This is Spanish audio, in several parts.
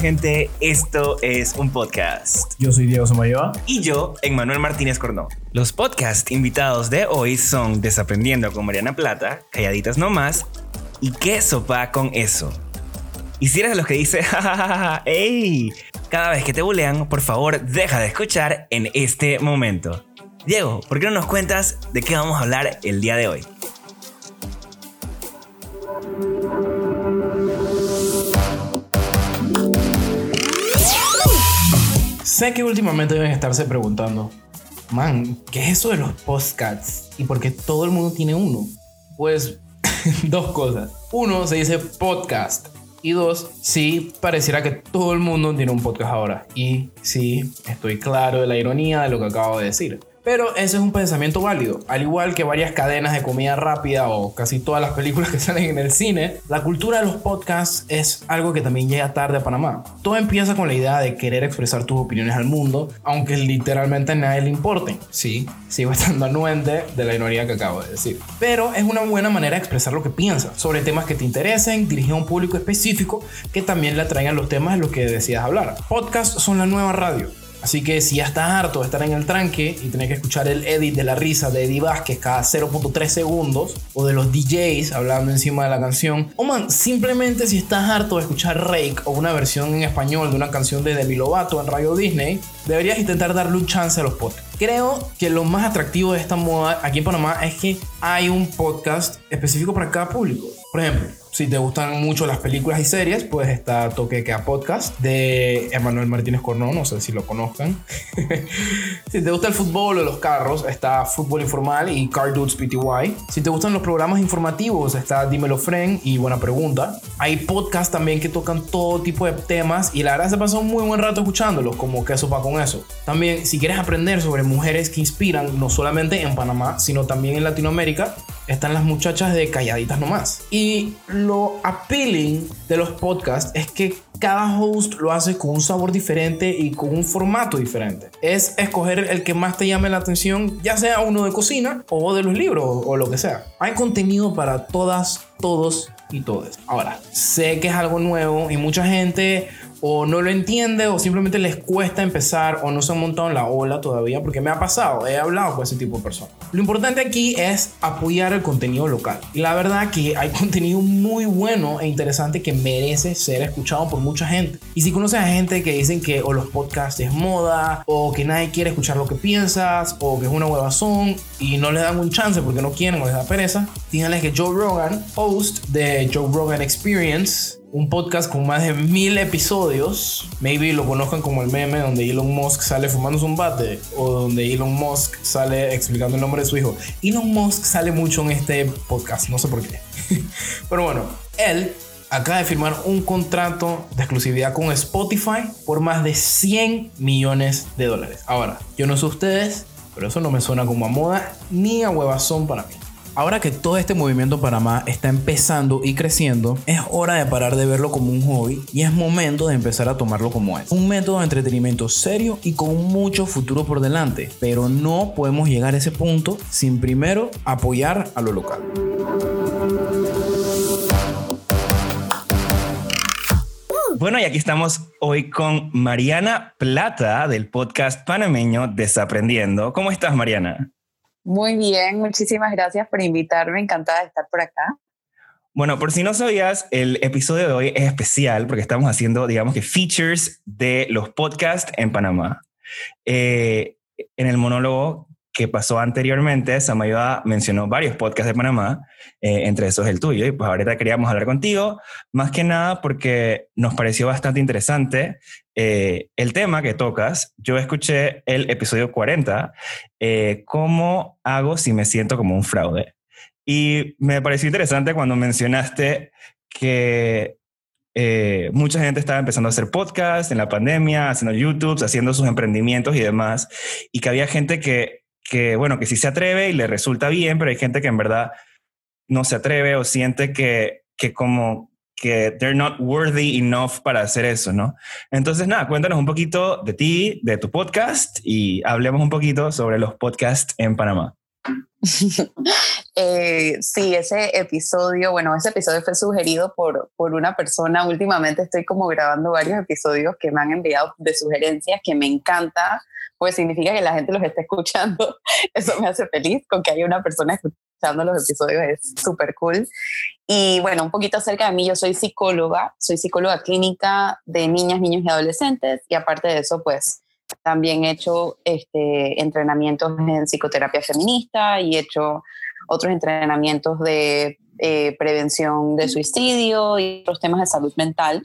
gente? Esto es un podcast. Yo soy Diego Somayoa. Y yo, Emmanuel Martínez Cornó. Los podcast invitados de hoy son Desaprendiendo con Mariana Plata, Calladitas No Más y ¿Qué sopa con eso? Y si eres de los que dice, jajaja, ¡ey! Cada vez que te bulean, por favor, deja de escuchar en este momento. Diego, ¿por qué no nos cuentas de qué vamos a hablar el día de hoy? Sé que últimamente deben estarse preguntando, man, ¿qué es eso de los podcasts? ¿Y por qué todo el mundo tiene uno? Pues dos cosas. Uno, se dice podcast. Y dos, sí, pareciera que todo el mundo tiene un podcast ahora. Y sí, estoy claro de la ironía de lo que acabo de decir. Pero ese es un pensamiento válido. Al igual que varias cadenas de comida rápida o casi todas las películas que salen en el cine, la cultura de los podcasts es algo que también llega tarde a Panamá. Todo empieza con la idea de querer expresar tus opiniones al mundo, aunque literalmente a nadie le importen. Sí, sigo estando anuente de la ironía que acabo de decir. Pero es una buena manera de expresar lo que piensas sobre temas que te interesen, dirigido a un público específico que también le atraigan los temas de los que decidas hablar. Podcasts son la nueva radio Así que si ya estás harto de estar en el tranque y tener que escuchar el edit de la risa de Eddie Vázquez cada 0.3 segundos, o de los DJs hablando encima de la canción, o man, simplemente si estás harto de escuchar Rake o una versión en español de una canción de Demi Lovato en Radio Disney, deberías intentar darle un chance a los podcasts. Creo que lo más atractivo de esta moda aquí en Panamá es que hay un podcast específico para cada público. Por ejemplo, si te gustan mucho las películas y series, pues está Toque Queda Podcast de Emanuel Martínez Cornón, no sé si lo conozcan. si te gusta el fútbol o los carros, está Fútbol Informal y Car Dudes PTY. Si te gustan los programas informativos, está Dímelo Friend y Buena Pregunta. Hay podcasts también que tocan todo tipo de temas y la verdad se pasó un muy buen rato escuchándolos, como que eso va con eso. También, si quieres aprender sobre mujeres que inspiran, no solamente en Panamá, sino también en Latinoamérica, están las muchachas de Calladitas Nomás. Y lo appealing de los podcasts es que cada host lo hace con un sabor diferente y con un formato diferente. Es escoger el que más te llame la atención, ya sea uno de cocina o de los libros o lo que sea. Hay contenido para todas, todos y todas. Ahora, sé que es algo nuevo y mucha gente o no lo entiende o simplemente les cuesta empezar o no se han montado en la ola todavía porque me ha pasado, he hablado con ese tipo de personas. Lo importante aquí es apoyar el contenido local. Y la verdad que hay contenido muy bueno e interesante que merece ser escuchado por mucha gente. Y si conoces a gente que dicen que o los podcasts es moda o que nadie quiere escuchar lo que piensas o que es una huevazón y no le dan un chance porque no quieren o les da pereza, díganles que Joe Rogan, host de Joe Rogan Experience, un podcast con más de mil episodios. Maybe lo conozcan como el meme donde Elon Musk sale fumándose un bate o donde Elon Musk sale explicando el nombre de su hijo. Elon Musk sale mucho en este podcast, no sé por qué. Pero bueno, él acaba de firmar un contrato de exclusividad con Spotify por más de 100 millones de dólares. Ahora, yo no sé ustedes, pero eso no me suena como a moda ni a huevazón para mí. Ahora que todo este movimiento Panamá está empezando y creciendo, es hora de parar de verlo como un hobby y es momento de empezar a tomarlo como es. Un método de entretenimiento serio y con mucho futuro por delante, pero no podemos llegar a ese punto sin primero apoyar a lo local. Bueno, y aquí estamos hoy con Mariana Plata del podcast panameño Desaprendiendo. ¿Cómo estás, Mariana? Muy bien, muchísimas gracias por invitarme, encantada de estar por acá. Bueno, por si no sabías, el episodio de hoy es especial porque estamos haciendo, digamos que, features de los podcasts en Panamá. Eh, en el monólogo que pasó anteriormente, Samayoa mencionó varios podcasts de Panamá, eh, entre esos el tuyo, y pues ahorita queríamos hablar contigo, más que nada porque nos pareció bastante interesante eh, el tema que tocas. Yo escuché el episodio 40, eh, ¿cómo hago si me siento como un fraude? Y me pareció interesante cuando mencionaste que mucha gente estaba empezando a hacer podcasts en la pandemia, haciendo YouTube, haciendo sus emprendimientos y demás, y que había gente que que, bueno, que sí se atreve y le resulta bien, pero hay gente que en verdad no se atreve o siente que, que como que they're not worthy enough para hacer eso, ¿no? Entonces, nada, cuéntanos un poquito de ti, de tu podcast y hablemos un poquito sobre los podcasts en Panamá. eh, sí, ese episodio, bueno, ese episodio fue sugerido por, por una persona. Últimamente estoy como grabando varios episodios que me han enviado de sugerencias que me encanta, pues significa que la gente los está escuchando. Eso me hace feliz con que haya una persona escuchando los episodios, es súper cool. Y bueno, un poquito acerca de mí, yo soy psicóloga, soy psicóloga clínica de niñas, niños y adolescentes y aparte de eso, pues también he hecho este, entrenamientos en psicoterapia feminista y he hecho otros entrenamientos de eh, prevención de suicidio y otros temas de salud mental.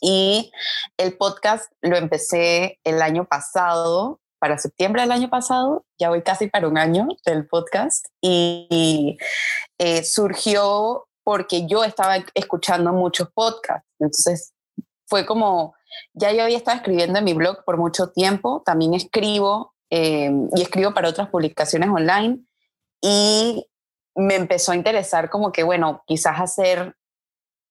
Y el podcast lo empecé el año pasado, para septiembre del año pasado, ya voy casi para un año del podcast, y, eh, surgió porque yo estaba escuchando muchos podcasts. Entonces fue como ya yo había estado escribiendo en mi blog por mucho tiempo, también escribo eh, y escribo para otras publicaciones online y me empezó a interesar como que, bueno, quizás hacer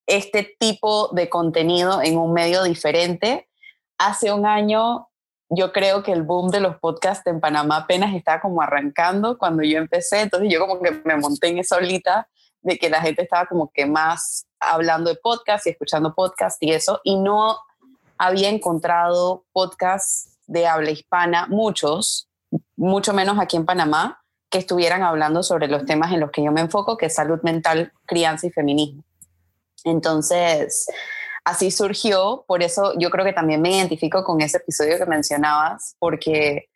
este tipo de contenido en un medio diferente. Hace un año yo creo que el boom de los podcasts en Panamá apenas estaba como arrancando cuando yo empecé, entonces yo como que me monté en esa olita de que la gente estaba como que más hablando de podcasts y escuchando podcasts y eso, y no había encontrado podcasts de habla hispana, muchos, mucho menos aquí en Panamá, que estuvieran hablando sobre los temas en los que yo me enfoco, que es salud mental, crianza y feminismo. Entonces, así surgió, por eso yo creo que también me identifico con ese episodio que mencionabas, porque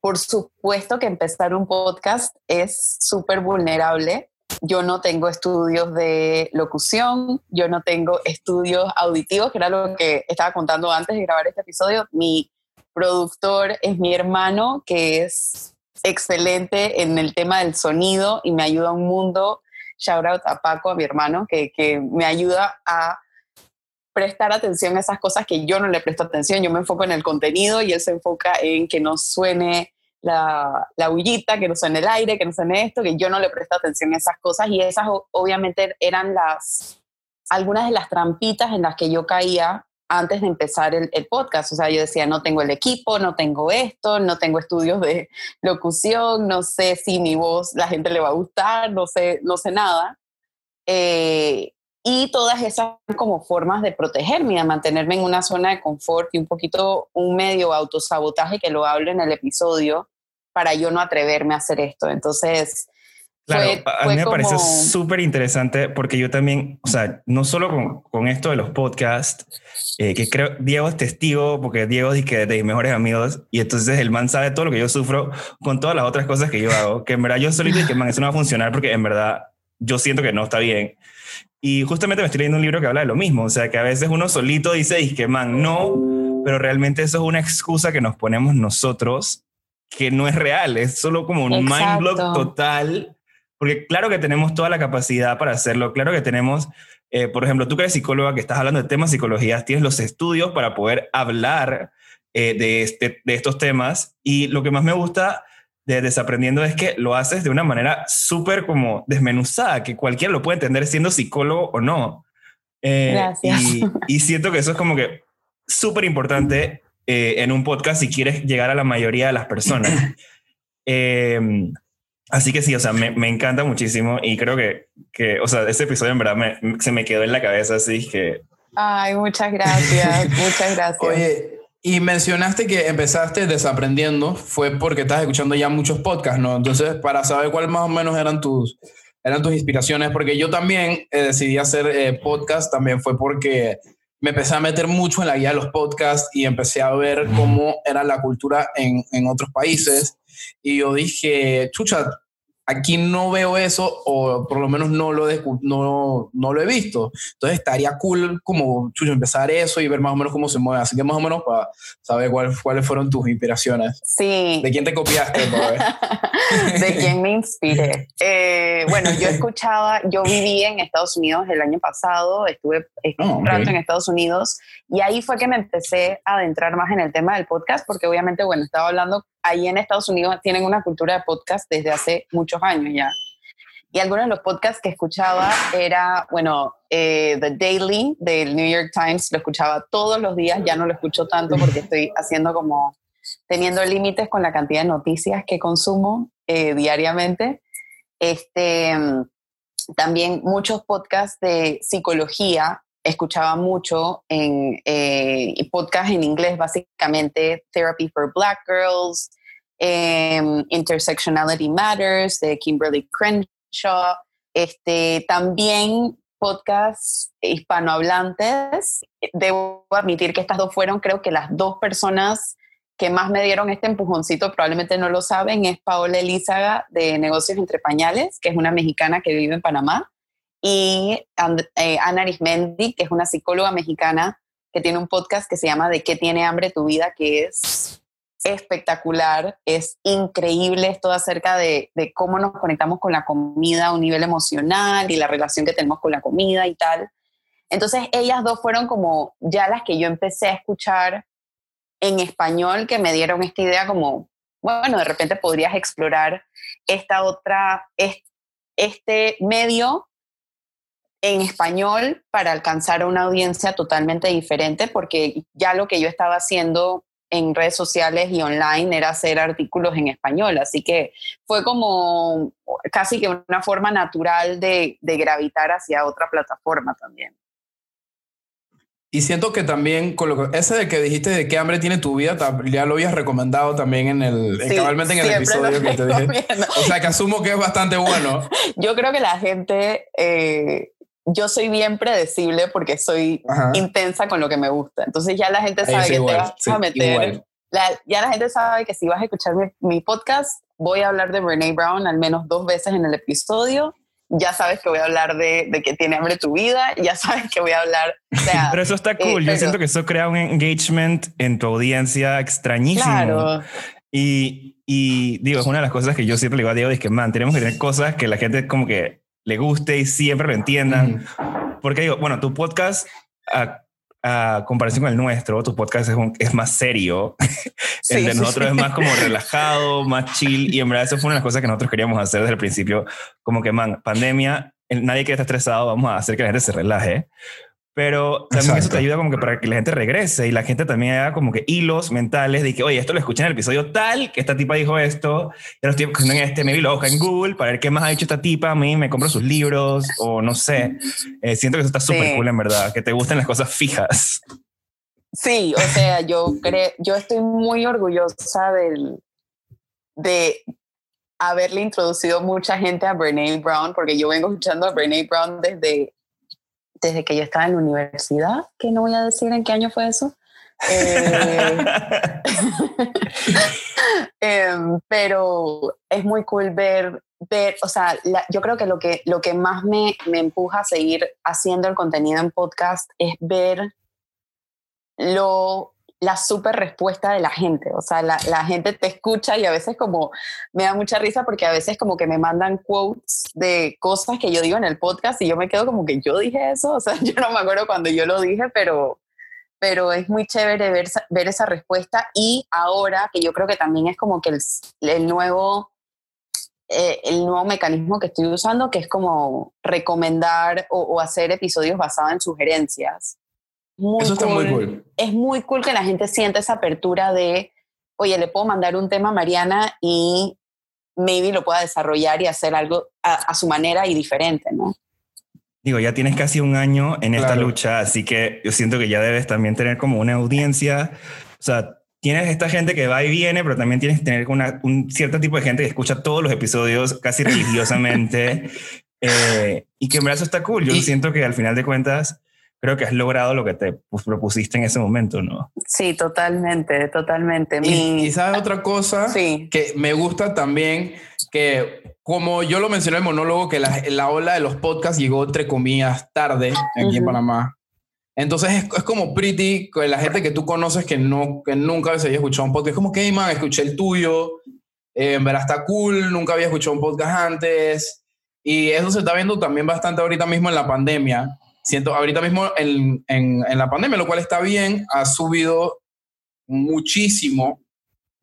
por supuesto que empezar un podcast es súper vulnerable yo no tengo estudios de locución, yo no tengo estudios auditivos, que era lo que estaba contando antes de grabar este episodio. Mi productor es mi hermano, que es excelente en el tema del sonido y me ayuda un mundo. Shout out a Paco, a mi hermano, que, que me ayuda a prestar atención a esas cosas que yo no le presto atención. Yo me enfoco en el contenido y él se enfoca en que no suene la, la bullita, que no suene el aire, que no suene esto, que yo no le presto atención a esas cosas y esas obviamente eran las, algunas de las trampitas en las que yo caía antes de empezar el, el, podcast. O sea, yo decía, no tengo el equipo, no tengo esto, no tengo estudios de locución, no sé si mi voz la gente le va a gustar, no sé, no sé nada. Eh, y todas esas como formas de protegerme, de mantenerme en una zona de confort y un poquito un medio autosabotaje que lo hablo en el episodio, para yo no atreverme a hacer esto. Entonces, Claro, a mí me pareció súper interesante porque yo también, o sea, no solo con, con esto de los podcasts, eh, que creo, Diego es testigo, porque Diego es que de mis mejores amigos, y entonces el man sabe todo lo que yo sufro con todas las otras cosas que yo hago, que en verdad yo solito y que man, eso no va a funcionar porque en verdad yo siento que no está bien. Y justamente me estoy leyendo un libro que habla de lo mismo, o sea, que a veces uno solito dice, y que man, no, pero realmente eso es una excusa que nos ponemos nosotros que no es real, es solo como un mind block total, porque claro que tenemos toda la capacidad para hacerlo, claro que tenemos, eh, por ejemplo, tú que eres psicóloga, que estás hablando de temas de psicología, tienes los estudios para poder hablar eh, de, este, de estos temas y lo que más me gusta de Desaprendiendo es que lo haces de una manera súper como desmenuzada, que cualquiera lo puede entender siendo psicólogo o no. Eh, Gracias. Y, y siento que eso es como que súper importante eh, en un podcast si quieres llegar a la mayoría de las personas. Em, así que sí, o sea, me, me, encanta muchísimo y creo que, que, o sea, ese episodio en verdad me, se me quedó en la cabeza, así que... Ay, muchas gracias, muchas gracias. Oye, y mencionaste que empezaste desaprendiendo, fue porque estás escuchando ya muchos podcasts, ¿no? Entonces, para saber cuáles más o menos eran tus, eran tus inspiraciones, porque yo también eh, decidí hacer eh, podcast, también fue porque me empecé a meter mucho en la guía de los podcasts y empecé a ver cómo era la cultura en, en otros países. Y yo dije, chucha, aquí no veo eso o por lo menos no lo, no, no lo he visto. Entonces estaría cool como chucho, empezar eso y ver más o menos cómo se mueve. Así que más o menos para saber cuál, cuáles fueron tus inspiraciones. Sí. ¿De quién te copiaste? de quién me inspiré. Eh, bueno, yo escuchaba, yo viví en Estados Unidos el año pasado, estuve oh, un rato en Estados Unidos y ahí fue que me empecé a adentrar más en el tema del podcast porque obviamente, bueno, estaba hablando ahí en Estados Unidos tienen una cultura de podcast desde hace muchos años ya. Y algunos de los podcasts que escuchaba era, bueno, eh, The Daily del New York Times, lo escuchaba todos los días, ya no lo escucho tanto porque estoy haciendo como, teniendo límites con la cantidad de noticias que consumo. eh, diariamente. Este, también muchos podcasts de psicología, escuchaba mucho en eh, podcasts en inglés, básicamente Therapy for Black Girls, em, Intersectionality Matters de Kimberly Crenshaw, este, también podcasts hispanohablantes. Debo admitir que estas dos fueron, creo que las dos personas que más me dieron este empujoncito, probablemente no lo saben, es Paola Elízaga de Negocios Entre Pañales, que es una mexicana que vive en Panamá, y eh, Ana Arismendi, que es una psicóloga mexicana que tiene un podcast que se llama De qué tiene hambre tu vida, que es espectacular, es increíble, es todo acerca de, de, cómo nos conectamos con la comida a un nivel emocional y la relación que tenemos con la comida y tal. Entonces ellas dos fueron como ya las que yo empecé a escuchar en español que me dieron esta idea como, bueno, de repente podrías explorar esta otra, este medio en español para alcanzar a una audiencia totalmente diferente, porque ya lo que yo estaba haciendo en redes sociales y online era hacer artículos en español, así que fue como casi que una forma natural de, de gravitar hacia otra plataforma también. Y siento que también con lo que, ese de que dijiste de qué hambre tiene tu vida, ya lo habías recomendado también en el, sí, cabalmente en el episodio que te dije. O sea que asumo que es bastante bueno. Yo creo que la gente, eh, yo soy bien predecible porque soy intensa con lo que me gusta. Entonces ya la gente sabe que te vas a meter. ya la gente sabe que si vas a escuchar mi, mi podcast, voy a hablar de Brene Brown al menos dos veces en el episodio ya sabes que voy a hablar de, de, que tiene hambre tu vida, ya sabes que voy a hablar. pero eso está cool. Yo siento que eso crea un engagement en tu audiencia extrañísimo. Claro. Y, y, digo, es una de las cosas que yo siempre le digo a Diego: es que, man, tenemos que tener cosas que la gente como que le guste y siempre lo entiendan. Porque digo, bueno, tu podcast a comparación con el nuestro, tu podcast es, es más serio. el de nosotros es más como relajado, más chill. Y en verdad eso fue una de las cosas que nosotros queríamos hacer desde el principio. Como que, man, pandemia, nadie quiere estar estresado, vamos a hacer que la gente se relaje pero también eso te ayuda como que para que la gente regrese y la gente también haga como que hilos mentales de que, oye, esto lo escuché en el episodio tal, que esta tipa dijo esto, ya lo estoy escuchando en este, maybe lo busca en Google para ver qué más ha dicho esta tipa, a mí me compro sus libros o no sé. Eh, siento que eso está súper cool en verdad, que te gusten las cosas fijas. Sí, o sea, yo creo, yo estoy muy orgullosa del, de haberle introducido mucha gente a Brene Brown, porque yo vengo escuchando a Brene Brown desde desde que yo estaba en la universidad, que no voy a decir en qué año fue eso. Eh, em, pero es muy cool ver, ver o sea, yo creo que lo que, lo que más me, me empuja a seguir haciendo el contenido en podcast es ver lo la super respuesta de la gente. O sea, la, gente te escucha y a veces como me da mucha risa porque a veces como que me mandan quotes de cosas que yo digo en el podcast y yo me quedo como que yo dije eso. O sea, yo no me acuerdo cuando yo lo dije, pero, pero es muy chévere ver, esa respuesta. Y ahora que yo creo que también es como que el, el nuevo... Eh, el nuevo mecanismo que estoy usando, que es como recomendar o, o hacer episodios basados en sugerencias. Eso está muy cool. Es muy cool que la gente sienta esa apertura de, oye, le puedo mandar un tema a Mariana y maybe lo pueda desarrollar y hacer algo a, su manera y diferente, ¿no? Digo, ya tienes casi un año en esta lucha, así que yo siento que ya debes también tener como una audiencia. O sea, tienes esta gente que va y viene, pero también tienes que tener una, un cierto tipo de gente que escucha todos los episodios casi religiosamente. Eh, y que en verdad eso está cool. Yo siento que al final de cuentas, creo que has logrado lo que te propusiste en ese momento, ¿no? Sí, totalmente, totalmente. Y, sabes otra cosa que me gusta también, que como yo lo mencioné en el monólogo, que la, la ola de los podcasts llegó entre comillas tarde aquí en Panamá. Entonces es, es, como pretty con la gente que tú conoces que, no, que nunca se había escuchado un podcast. Es como que, hey man, escuché el tuyo, eh, en verdad está cool, nunca había escuchado un podcast antes. Y eso se está viendo también bastante ahorita mismo en la pandemia, siento ahorita mismo en, en, la pandemia, lo cual está bien, ha subido muchísimo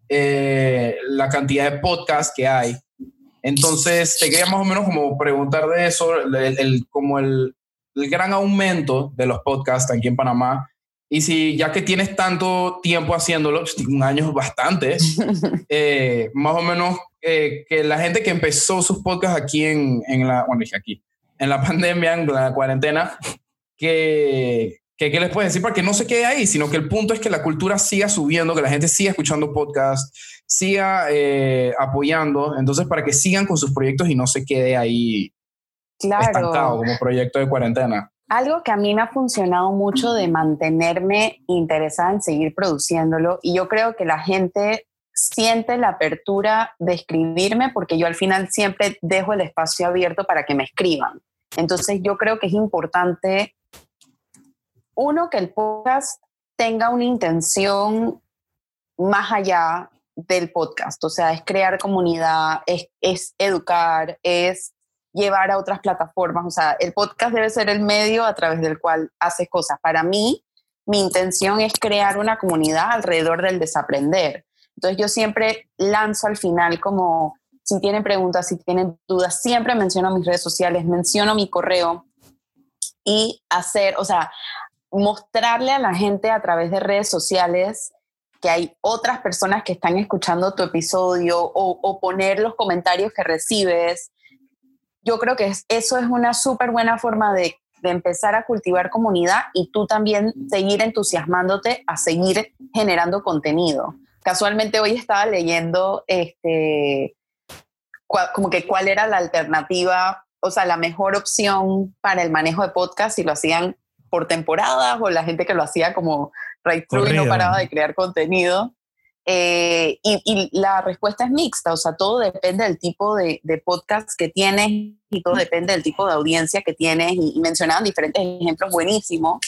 eh, la cantidad de podcasts que hay. Entonces, te quería más o menos como preguntar de eso, el, como el, el, gran aumento de los podcasts aquí en Panamá Y si ya que tienes tanto tiempo haciéndolo, pues, un año es bastante, eh, más o menos eh, que la gente que empezó sus podcasts aquí en, en la, bueno, aquí, en la pandemia, en la cuarentena, que, que, ¿qué les puedes decir para que no se quede ahí? Sino que el punto es que la cultura siga subiendo, que la gente siga escuchando podcasts, siga eh, apoyando, entonces para que sigan con sus proyectos y no se quede ahí claro. estancado como proyecto de cuarentena. Algo que a mí me ha funcionado mucho de mantenerme interesada en seguir produciéndolo y yo creo que la gente siente la apertura de escribirme porque yo al final siempre dejo el espacio abierto para que me escriban. Entonces yo creo que es importante, uno, que el podcast tenga una intención más allá del podcast, o sea, es crear comunidad, es, es educar, es llevar a otras plataformas. O sea, el podcast debe ser el medio a través del cual haces cosas. Para mí, mi intención es crear una comunidad alrededor del desaprender. Entonces yo siempre lanzo al final como, si tienen preguntas, si tienen dudas, siempre menciono mis redes sociales, menciono mi correo y hacer, o sea, mostrarle a la gente a través de redes sociales que hay otras personas que están escuchando tu episodio o, poner los comentarios que recibes yo creo que eso es una súper buena forma de, empezar a cultivar comunidad y tú también seguir entusiasmándote a seguir generando contenido. Casualmente hoy estaba leyendo este, como que cuál era la alternativa, o sea, la mejor opción para el manejo de podcast, si lo hacían por temporadas o la gente que lo hacía como right through y no paraba de crear contenido. Eh, y, la respuesta es mixta, o sea, todo depende del tipo de, podcast que tienes y todo depende del tipo de audiencia que tienes. Y, mencionaban diferentes ejemplos buenísimos,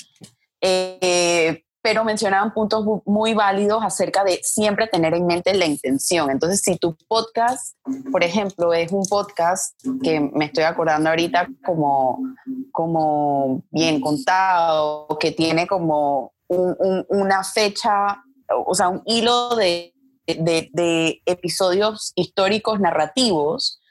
eh, pero mencionaban puntos muy válidos acerca de siempre tener en mente la intención. Entonces, si tu podcast, por ejemplo, es un podcast que me estoy acordando ahorita como, como bien contado, que tiene como una fecha o sea, un hilo de, de, episodios históricos narrativos,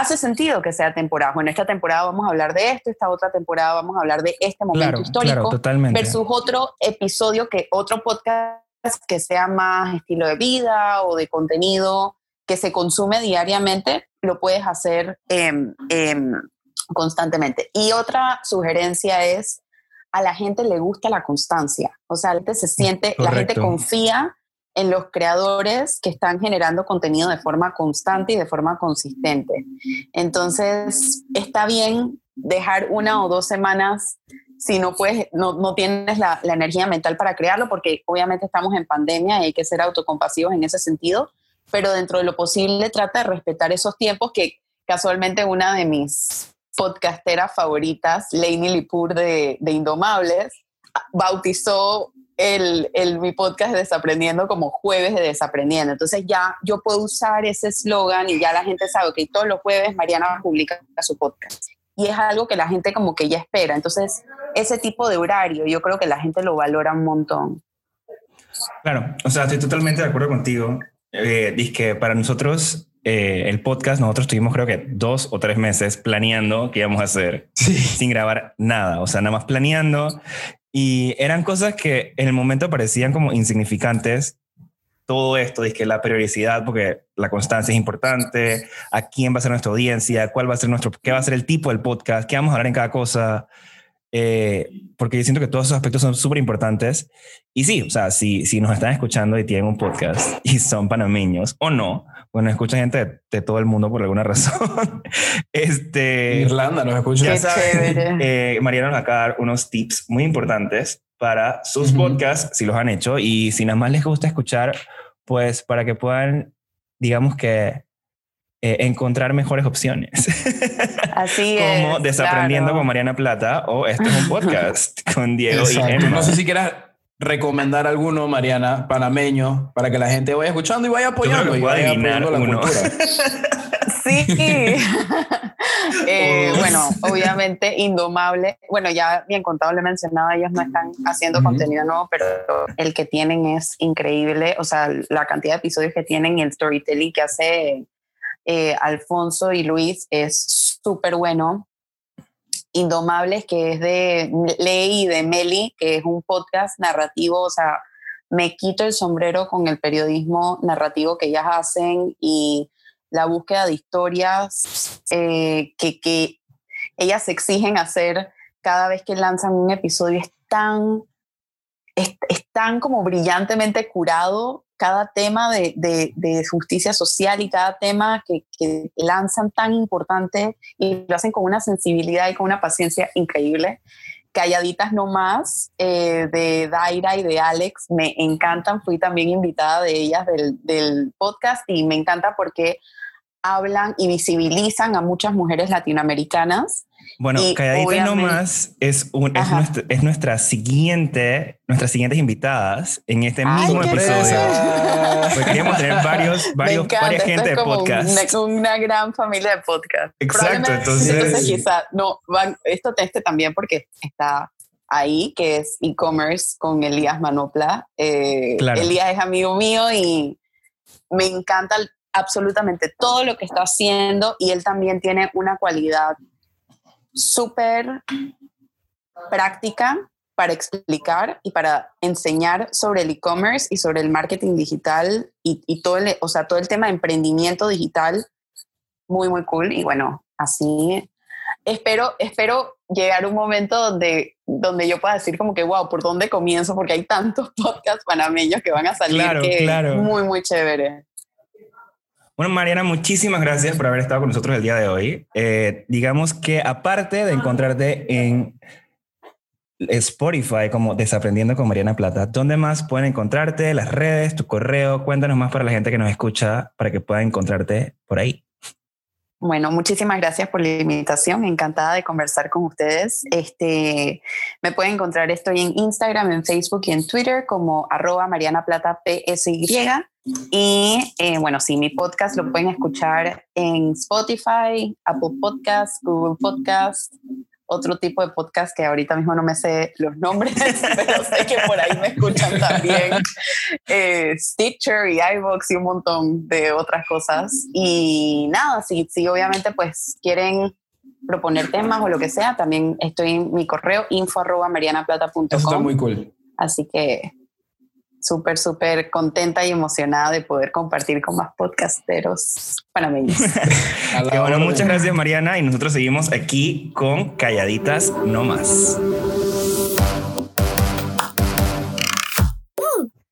hace sentido que sea temporada. Bueno, esta temporada vamos a hablar de esto, esta otra temporada vamos a hablar de este momento histórico, versus otro episodio que otro podcast que sea más estilo de vida o de contenido que se consume diariamente, lo puedes hacer em, em, constantemente. Y otra sugerencia es a la gente le gusta la constancia. O sea, la gente se siente, la gente confía en los creadores que están generando contenido de forma constante y de forma consistente. Entonces, está bien dejar una o dos semanas si no puedes, no, no tienes la, energía mental para crearlo, porque obviamente estamos en pandemia y hay que ser autocompasivos en ese sentido, pero dentro de lo posible trata de respetar esos tiempos que casualmente una de mis podcasteras favoritas, Lainey Lipur de Indomables, bautizó el, el, mi podcast Desaprendiendo como jueves de Desaprendiendo. Entonces ya yo puedo usar ese eslogan y ya la gente sabe que todos los jueves Mariana publica su podcast. Y es algo que la gente como que ya espera. Entonces ese tipo de horario yo creo que la gente lo valora un montón. Claro, o sea, estoy totalmente de acuerdo contigo. Eh, dice que para nosotros eh, el podcast, nosotros tuvimos creo que dos o tres meses planeando qué íbamos a hacer sin grabar nada, o sea, nada más planeando. Y eran cosas que en el momento parecían como insignificantes. Todo esto, es que la periodicidad, porque la constancia es importante, a quién va a ser nuestra audiencia, cuál va a ser nuestro, qué va a ser el tipo del podcast, qué vamos a hablar en cada cosa. Eh, porque yo siento que todos esos aspectos son súper importantes. Y sí, o sea, si, si nos están escuchando y tienen un podcast y son panameños o no, bueno, escucha gente de, todo el mundo por alguna razón. este, Irlanda nos escucha. Ya eh, Mariana nos acaba de dar unos tips muy importantes para sus podcasts, si los han hecho, y si nada más les gusta escuchar, pues para que puedan, digamos que, eh, encontrar mejores opciones. Así es. Como Desaprendiendo con Mariana Plata o este es un podcast con Diego y Emma. No sé si quieras recomendar alguno, Mariana, panameño, para que la gente vaya escuchando y vaya apoyando y vaya apoyando la cultura. Sí. eh, bueno, obviamente Indomable. Bueno, ya bien contado le mencionaba, ellos no están haciendo contenido nuevo, pero el que tienen es increíble. O sea, la cantidad de episodios que tienen y el storytelling que hace eh, Alfonso y Luis es súper bueno. Indomables, que es de Ley y de Meli, que es un podcast narrativo, o sea, me quito el sombrero con el periodismo narrativo que ellas hacen y la búsqueda de historias eh, que, que ellas exigen hacer cada vez que lanzan un episodio es tan, como brillantemente curado cada tema de, de, justicia social y cada tema que, lanzan tan importante y lo hacen con una sensibilidad y con una paciencia increíble. Calladitas No Más eh, de Daira y de Alex me encantan. Fui también invitada de ellas del podcast y me encanta porque hablan y visibilizan a muchas mujeres latinoamericanas bueno, Calladita Nomás es, un, es, nuestra, es, nuestra, siguiente, nuestras siguientes invitadas en este mismo episodio. Porque queríamos tener varios, varios varias gente de podcast. Una, gran familia de podcast. Exacto, entonces. Entonces, quizá, no, van, esto teste también porque está ahí, que es e-commerce con Elías Manopla. Eh, Elías es amigo mío y me encanta absolutamente todo lo que está haciendo y él también tiene una cualidad súper práctica para explicar y para enseñar sobre el e-commerce y sobre el marketing digital y, todo, el, o sea, todo el tema de emprendimiento digital. Muy, muy cool. Y bueno, así espero, espero llegar a un momento donde, donde yo pueda decir como que, wow, ¿por dónde comienzo? Porque hay tantos podcasts panameños que van a salir que muy, muy chévere. Bueno, Mariana, muchísimas gracias por haber estado con nosotros el día de hoy. Eh, digamos que aparte de encontrarte en Spotify como Desaprendiendo con Mariana Plata, ¿dónde más pueden encontrarte? Las redes, tu correo, cuéntanos más para la gente que nos escucha para que pueda encontrarte por ahí. Bueno, muchísimas gracias por la invitación. Encantada de conversar con ustedes. Este, me pueden encontrar, estoy en Instagram, en Facebook y en Twitter como arroba Mariana Plata PSY. Y eh, bueno, sí, mi podcast lo pueden escuchar en Spotify, Apple Podcasts, Google Podcasts, otro tipo de podcast que ahorita mismo no me sé los nombres, pero sé que por ahí me escuchan también. Eh, Stitcher y iVoox y un montón de otras cosas. Y nada, si, si obviamente pues quieren proponer temas o lo que sea, también estoy en mi correo info arroba marianaplata.com. está muy cool. Así que súper, súper contenta y emocionada de poder compartir con más podcasteros panameños. bueno, muchas gracias Mariana y nosotros seguimos aquí con Calladitas No Más.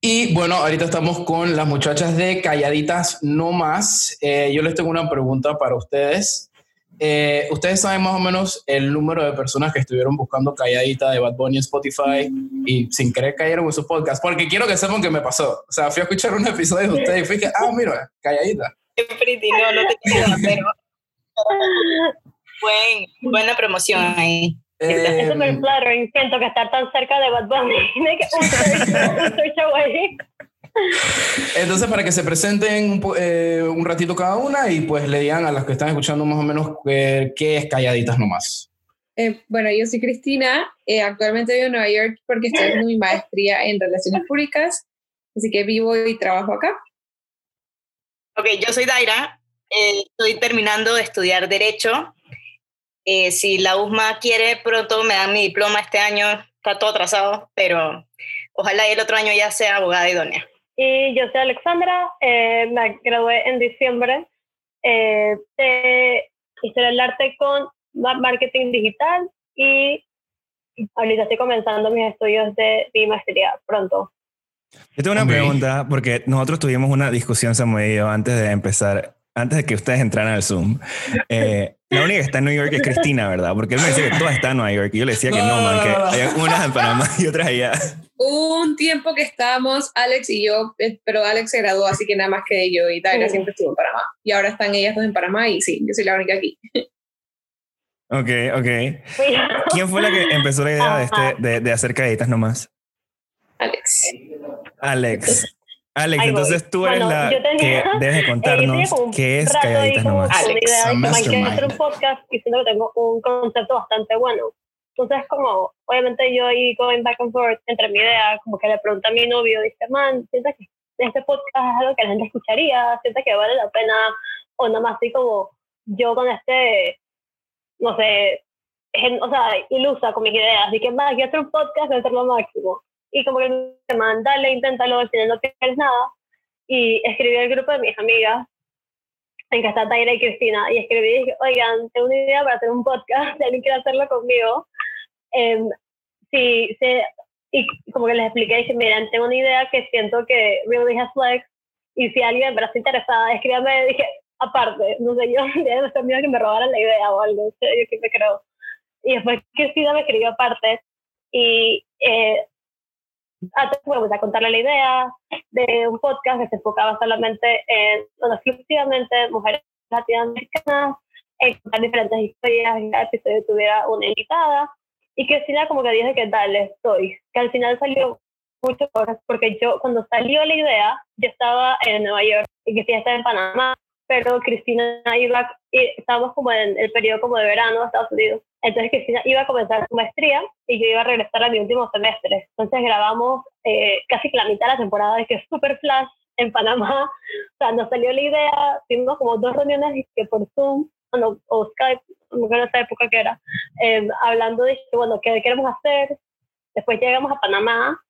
Y bueno, ahorita estamos con las muchachas de Calladitas No Más. Eh, yo les tengo una pregunta para ustedes. Eh, Ustedes saben más o menos el número de personas que estuvieron buscando Calladita de Bad Bunny en Spotify y sin querer cayeron en su podcast, porque quiero que sepan que me pasó. O sea, fui a escuchar un episodio de ustedes y fui que, ah, mira, Calladita. Pretty, no, no te quiero, pero buen, buena promoción ahí. Eh, es súper claro, intento que estar tan cerca de Bad Bunny. un search away. Entonces, para que se presenten eh, un, ratito cada una y pues le digan a las que están escuchando más o menos qué, es Calladitas Nomás. Eh, bueno, yo soy Cristina, eh, actualmente vivo en Nueva York porque estoy haciendo mi maestría en Relaciones Públicas, así que vivo y trabajo acá. Ok, yo soy Daira, estoy terminando de estudiar Derecho. si la USMA quiere, pronto me dan mi diploma este año, está todo atrasado, pero ojalá el otro año ya sea abogada idónea. Y yo soy Alexandra, eh, me gradué en diciembre eh, de Historia del Arte con Marketing Digital y ahorita estoy comenzando mis estudios de mi maestría pronto. Yo tengo una pregunta, porque nosotros tuvimos una discusión, Samuel antes de empezar, antes de que ustedes entraran al Zoom. Eh, la única que está en New York es Cristina, ¿verdad? Porque él me decía que todas están en Nueva York y yo le decía que no, man, que hay unas en Panamá y otras allá. un tiempo que estábamos Alex y yo, eh, pero Alex se graduó, así que nada más que yo y Tyra siempre estuvo en Panamá. Y ahora están ellas dos en Panamá y sí, yo soy la única aquí. Ok, ok. ¿Quién fue la que empezó la idea de, este, de, de hacer calladitas nomás? Alex. Alex. Alex, entonces tú eres la que debes de contarnos qué es Calladitas Nomás. Alex, quiero hacer un podcast y siento que tengo un concepto bastante bueno. Entonces, como, obviamente yo ahí going back and forth entre mi idea, como que le pregunté a mi novio, dice, man, ¿sientes que este podcast es algo que la gente escucharía? ¿Sientes que vale la pena? O nada más así como yo con este, no sé, gen- o sea, ilusa con mis ideas. Así que, va, quiero hacer un podcast, voy lo máximo. Y como que me mandan, dale, inténtalo, al final no pierdes nada. Y escribí al grupo de mis amigas, en que está Taira y Cristina, y escribí y dije, oigan, tengo una idea para hacer un podcast, alguien quiere hacerlo conmigo. Em, sí, sí, y como que les expliqué, dije, miren, tengo una idea que siento que really has legs, y si alguien me parece interesada, escríbame, dije, aparte, no sé, yo ya no miedo que me robaran la idea o algo, o sea, yo que me creo. Y después Cristina me escribió aparte, y eh, a, bueno, a contarle la idea de un podcast que se enfocaba solamente en, bueno, exclusivamente mujeres latinoamericanas, en contar diferentes historias, y cada episodio tuviera una invitada, y Cristina como que dijo que dale, estoy, que al final salió mucho cosas, porque yo cuando salió la idea, yo estaba en Nueva York y Cristina estaba en Panamá, pero Cristina iba, estábamos como en el periodo como de verano de Estados Unidos, entonces Cristina iba a comenzar su maestría y yo iba a regresar a mi último semestre, entonces grabamos eh, casi que la mitad de la temporada, de que es super flash en Panamá, o sea, nos salió la idea, tuvimos como dos reuniones que por Zoom, o Skype, no en esa época que era, eh, hablando de, bueno, qué queremos hacer, después llegamos a Panamá,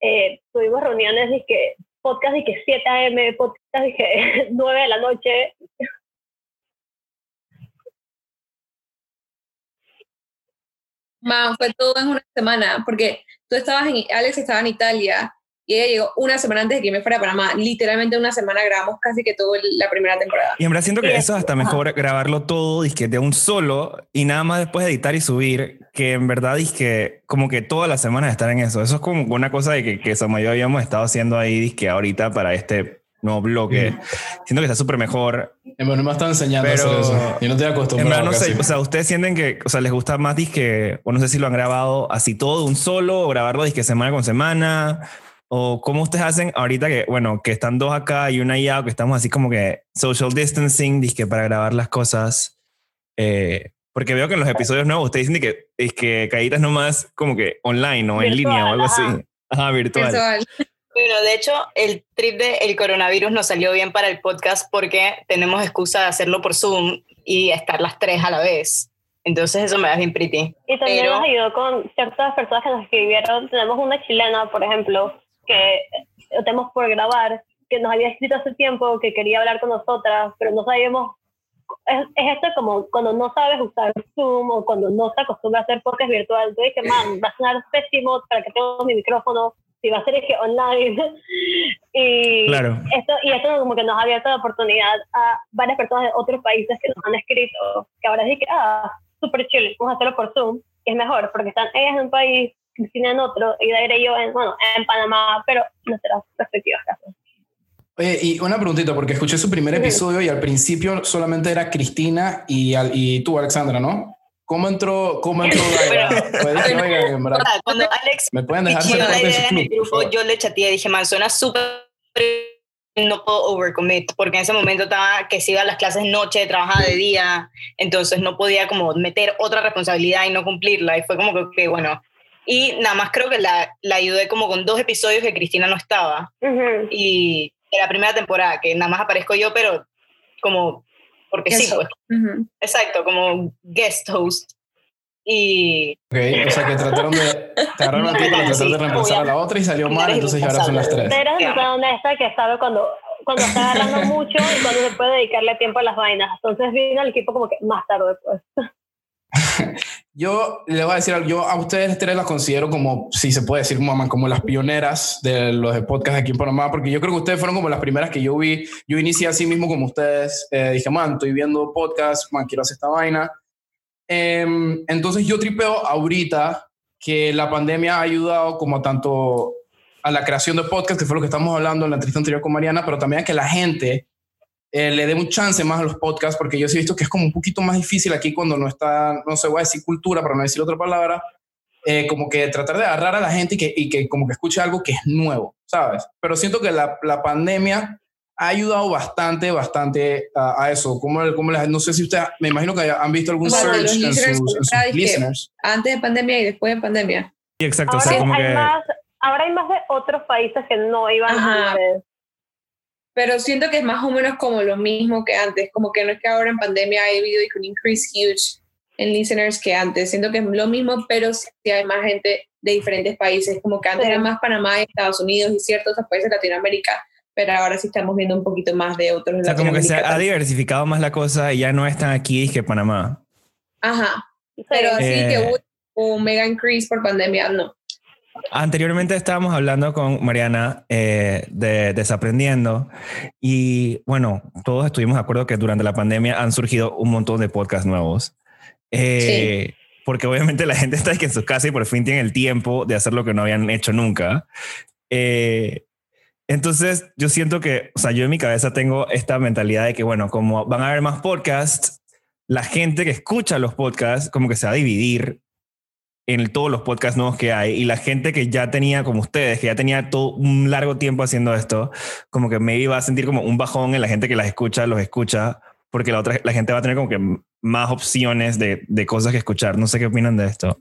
eh, tuvimos reuniones que podcast de que 7 a.m., podcast de que 9 de la noche. Man, fue todo en una semana, porque tú estabas en, Alex estaba en Italia y ella llegó una semana antes de que me fuera a Panamá. Literalmente una semana grabamos casi que toda la primera temporada. Y en verdad siento que eso es hasta ajá. mejor grabarlo todo dizque, de un solo y nada más después editar y subir, que en verdad que como que todas las semanas estar en eso. Eso es como una cosa de que, que Sama y yo habíamos estado haciendo ahí dizque, ahorita para este nuevo bloque. Siento que está súper mejor. En verdad me está enseñando a hacer Pero- eso. Yo no estoy En acostumbrado. verdad no sé, o sea, ustedes sienten que, o sea, les gusta más disque, o no sé si lo han grabado así todo de un solo, o grabarlo disque semana con semana, o cómo ustedes hacen ahorita que, bueno, que están dos acá y una allá, que estamos así como que social distancing, disque para grabar las cosas. Eh, porque veo que en los episodios nuevos ustedes dicen que es que caídas nomás como que online o en línea o algo así. ajá. Ajá, virtual. Virtual. Bueno, de hecho, el trip del coronavirus nos salió bien para el podcast porque tenemos excusa de hacerlo por Zoom y estar las tres a la vez. Entonces eso me da bien pretty. Y también Pero- nos ayudó con ciertas personas que nos escribieron. Tenemos una chilena, por ejemplo, que tenemos por grabar, que nos había escrito hace tiempo, que quería hablar con nosotras, pero no sabíamos. Es, es esto como cuando no sabes usar Zoom o cuando no se acostumbra a hacer podcast virtual. Entonces dije, man, va a sonar pésimo para que tenga mi micrófono, si va a ser es que online. y Claro. esto y esto como que nos ha abierto la oportunidad a varias personas de otros países que nos han escrito que ahora dije que ah súper chill vamos a hacerlo por Zoom que es mejor porque están ellas en un país Cristina en otro y Daira y yo en bueno en Panamá pero nuestras respectivas casas Oye, y una preguntita, porque escuché su primer episodio y al principio solamente era Cristina y, al- y tú, Alexandra, ¿no? ¿Cómo entró, cómo entró Daira? Cuando Alex ¿me pueden dejar ser parte de su idea en el club? grupo, yo le chateé y dije, man, suena súper... No puedo overcommit, porque en ese momento estaba que si iba a las clases noche, trabajaba de día, entonces no podía como meter otra responsabilidad y no cumplirla. Y fue como que, ok, bueno. Y nada más creo que la, la ayudé como con dos episodios que Cristina no estaba. Ujú. Y en la primera temporada, que nada más aparezco yo, pero como, porque sí, Guest pues. Ujú. Exacto, como guest host. Y Ok, o sea que trataron de, te agarraron a ti para tratar de reemplazar a la otra y salió mal, entonces ahora son las tres. Daira es honesta que sabe cuando cuando está hablando mucho y cuando se puede dedicarle tiempo a las vainas entonces vino al equipo como que más tarde pues Yo les voy a decir algo, yo a ustedes tres las considero como, si se puede decir, como, como las pioneras de los de podcast aquí en Panamá, porque yo creo que ustedes fueron como las primeras que yo vi. Yo inicié así mismo como ustedes, eh, dije, man, estoy viendo podcast, man, quiero hacer esta vaina. Em, entonces yo tripeo ahorita que la pandemia ha ayudado como tanto a la creación de podcast, que fue lo que estamos hablando en la entrevista anterior con Mariana, pero también a que la gente eh, le dé un chance más a los podcasts, porque yo sí he visto que es como un poquito más difícil aquí cuando no está, no sé, voy a decir cultura, para no decir otra palabra, eh, como que tratar de agarrar a la gente y que, y que como que escuche algo que es nuevo, ¿sabes? Pero siento que la, la pandemia ha ayudado bastante, bastante a, a eso. Como, como les- no sé si ustedes, me imagino que han visto algún Bueno, search en sus, listeners, en sus listeners. Antes de pandemia y después de pandemia. Sí, exacto. o ahora, sea, como hay que... más ahora hay más de otros países que no iban Ajá. antes Pero siento que es más o menos como lo mismo que antes. Como que no es que ahora en pandemia ha habido un increase huge en listeners que antes. Siento que es lo mismo, pero sí hay más gente de diferentes países. Como que antes Sí. era más Panamá y Estados Unidos y ciertos países de Latinoamérica, pero ahora sí estamos viendo un poquito más de otros. O sea, como que se ha diversificado más la cosa y ya no es tan aquí que Panamá. Ajá, pero así Eh. que hubo un mega increase por pandemia, no. Anteriormente estábamos hablando con Mariana eh, de Desaprendiendo y bueno, todos estuvimos de acuerdo que durante la pandemia han surgido un montón de podcasts nuevos. Eh, Porque obviamente la gente está aquí en su casa y por fin tienen el tiempo de hacer lo que no habían hecho nunca. Eh, entonces yo siento que, o sea, yo en mi cabeza tengo esta mentalidad de que, bueno, como van a haber más podcasts, la gente que escucha los podcasts como que se va a dividir en todos los podcasts nuevos que hay y la gente que ya tenía como ustedes, que ya tenía todo un largo tiempo haciendo esto, como que maybe va a sentir como un bajón en la gente que las escucha, los escucha, porque la otra la gente va a tener como que más opciones de, de cosas que escuchar. No sé qué opinan de esto.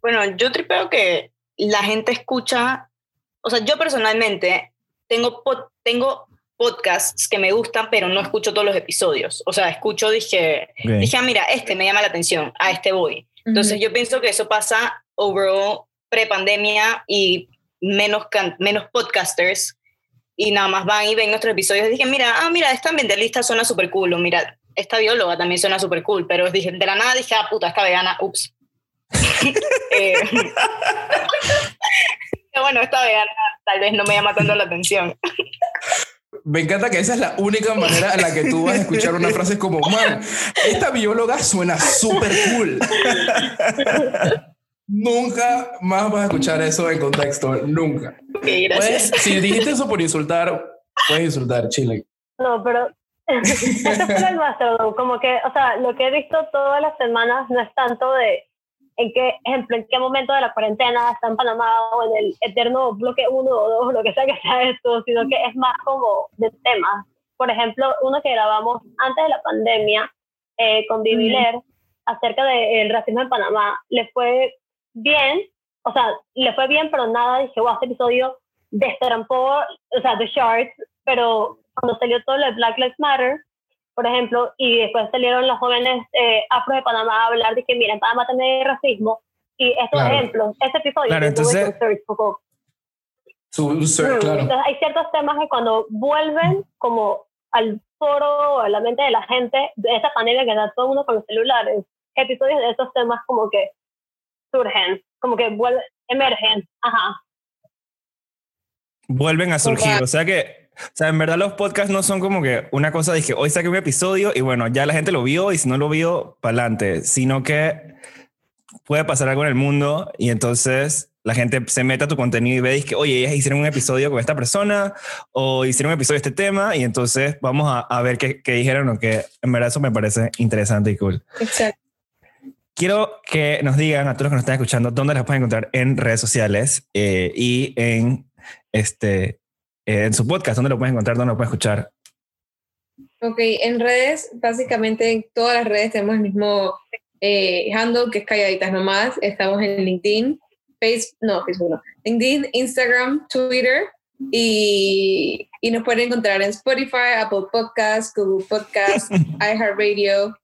Bueno, yo tripeo que la gente escucha, o sea, yo personalmente tengo, tengo podcasts que me gustan, pero no escucho todos los episodios. O sea, escucho, dije, Ok. dije, ah, mira, este me llama la atención, a este voy. Entonces yo pienso que eso pasa overall pre-pandemia y menos, menos podcasters y nada más van y ven nuestros episodios. Dije, mira, ah, mira, esta ambientalista suena súper cool, o mira, esta bióloga también suena súper cool, pero dije, de la nada dije, ah, puta, esta vegana, ups. Eh, bueno, esta vegana tal vez no me llama tanto la atención. Me encanta que esa es la única manera en la que tú vas a escuchar una frase como, man, esta bióloga suena súper cool. Nunca más vas a escuchar eso en contexto, nunca. Ok, gracias. Puedes- si dijiste eso por insultar, puedes insultar, chile. No, pero este fue el Mastodon, como que, o sea, lo que he visto todas las semanas no es tanto de en qué, ejemplo, en qué momento de la cuarentena está en Panamá o en el eterno bloque 1 o 2, lo que sea que sea esto, sino que es más como de temas. Por ejemplo, uno que grabamos antes de la pandemia eh, con Vivi Ujú. Ler acerca del racismo en Panamá, le fue bien, o sea, le fue bien, pero nada, dije, wow, este episodio destrampó, o sea, The Sharks, pero cuando salió todo lo de Black Lives Matter, por ejemplo, y después salieron los jóvenes eh, afro de Panamá a hablar de que, mira, en Panamá también hay racismo, y estos Claro. ejemplos, este episodio, Claro, yo tuve entonces- que search poco. Su, su- Mm, claro. Entonces, hay ciertos temas que cuando vuelven como al foro o a la mente de la gente de esa pandemia que está todo el mundo con los celulares, episodios de esos temas como que surgen, como que vuelven, emergen, ajá. Vuelven a surgir. Correcto. O sea que, o sea, en verdad los podcasts no son como que una cosa, dije, hoy saqué un episodio y bueno, ya la gente lo vio y si no lo vio, para adelante, sino que puede pasar algo en el mundo y entonces la gente se mete a tu contenido y ve que, oye, ellas hicieron un episodio con esta persona o hicieron un episodio de este tema y entonces vamos a, a ver qué, qué dijeron o que en verdad eso me parece interesante y cool. Exacto. Quiero que nos digan a todos los que nos están escuchando dónde las pueden encontrar en redes sociales eh, y en este eh, en su podcast, dónde lo pueden encontrar, dónde lo pueden escuchar. Ok, en redes, básicamente en todas las redes tenemos el mismo eh, handle que es Calladitas Nomás. Estamos en LinkedIn, Facebook, no, Facebook no, LinkedIn, Instagram, Twitter y, y nos pueden encontrar en Spotify, Apple Podcasts, Google Podcasts, iHeartRadio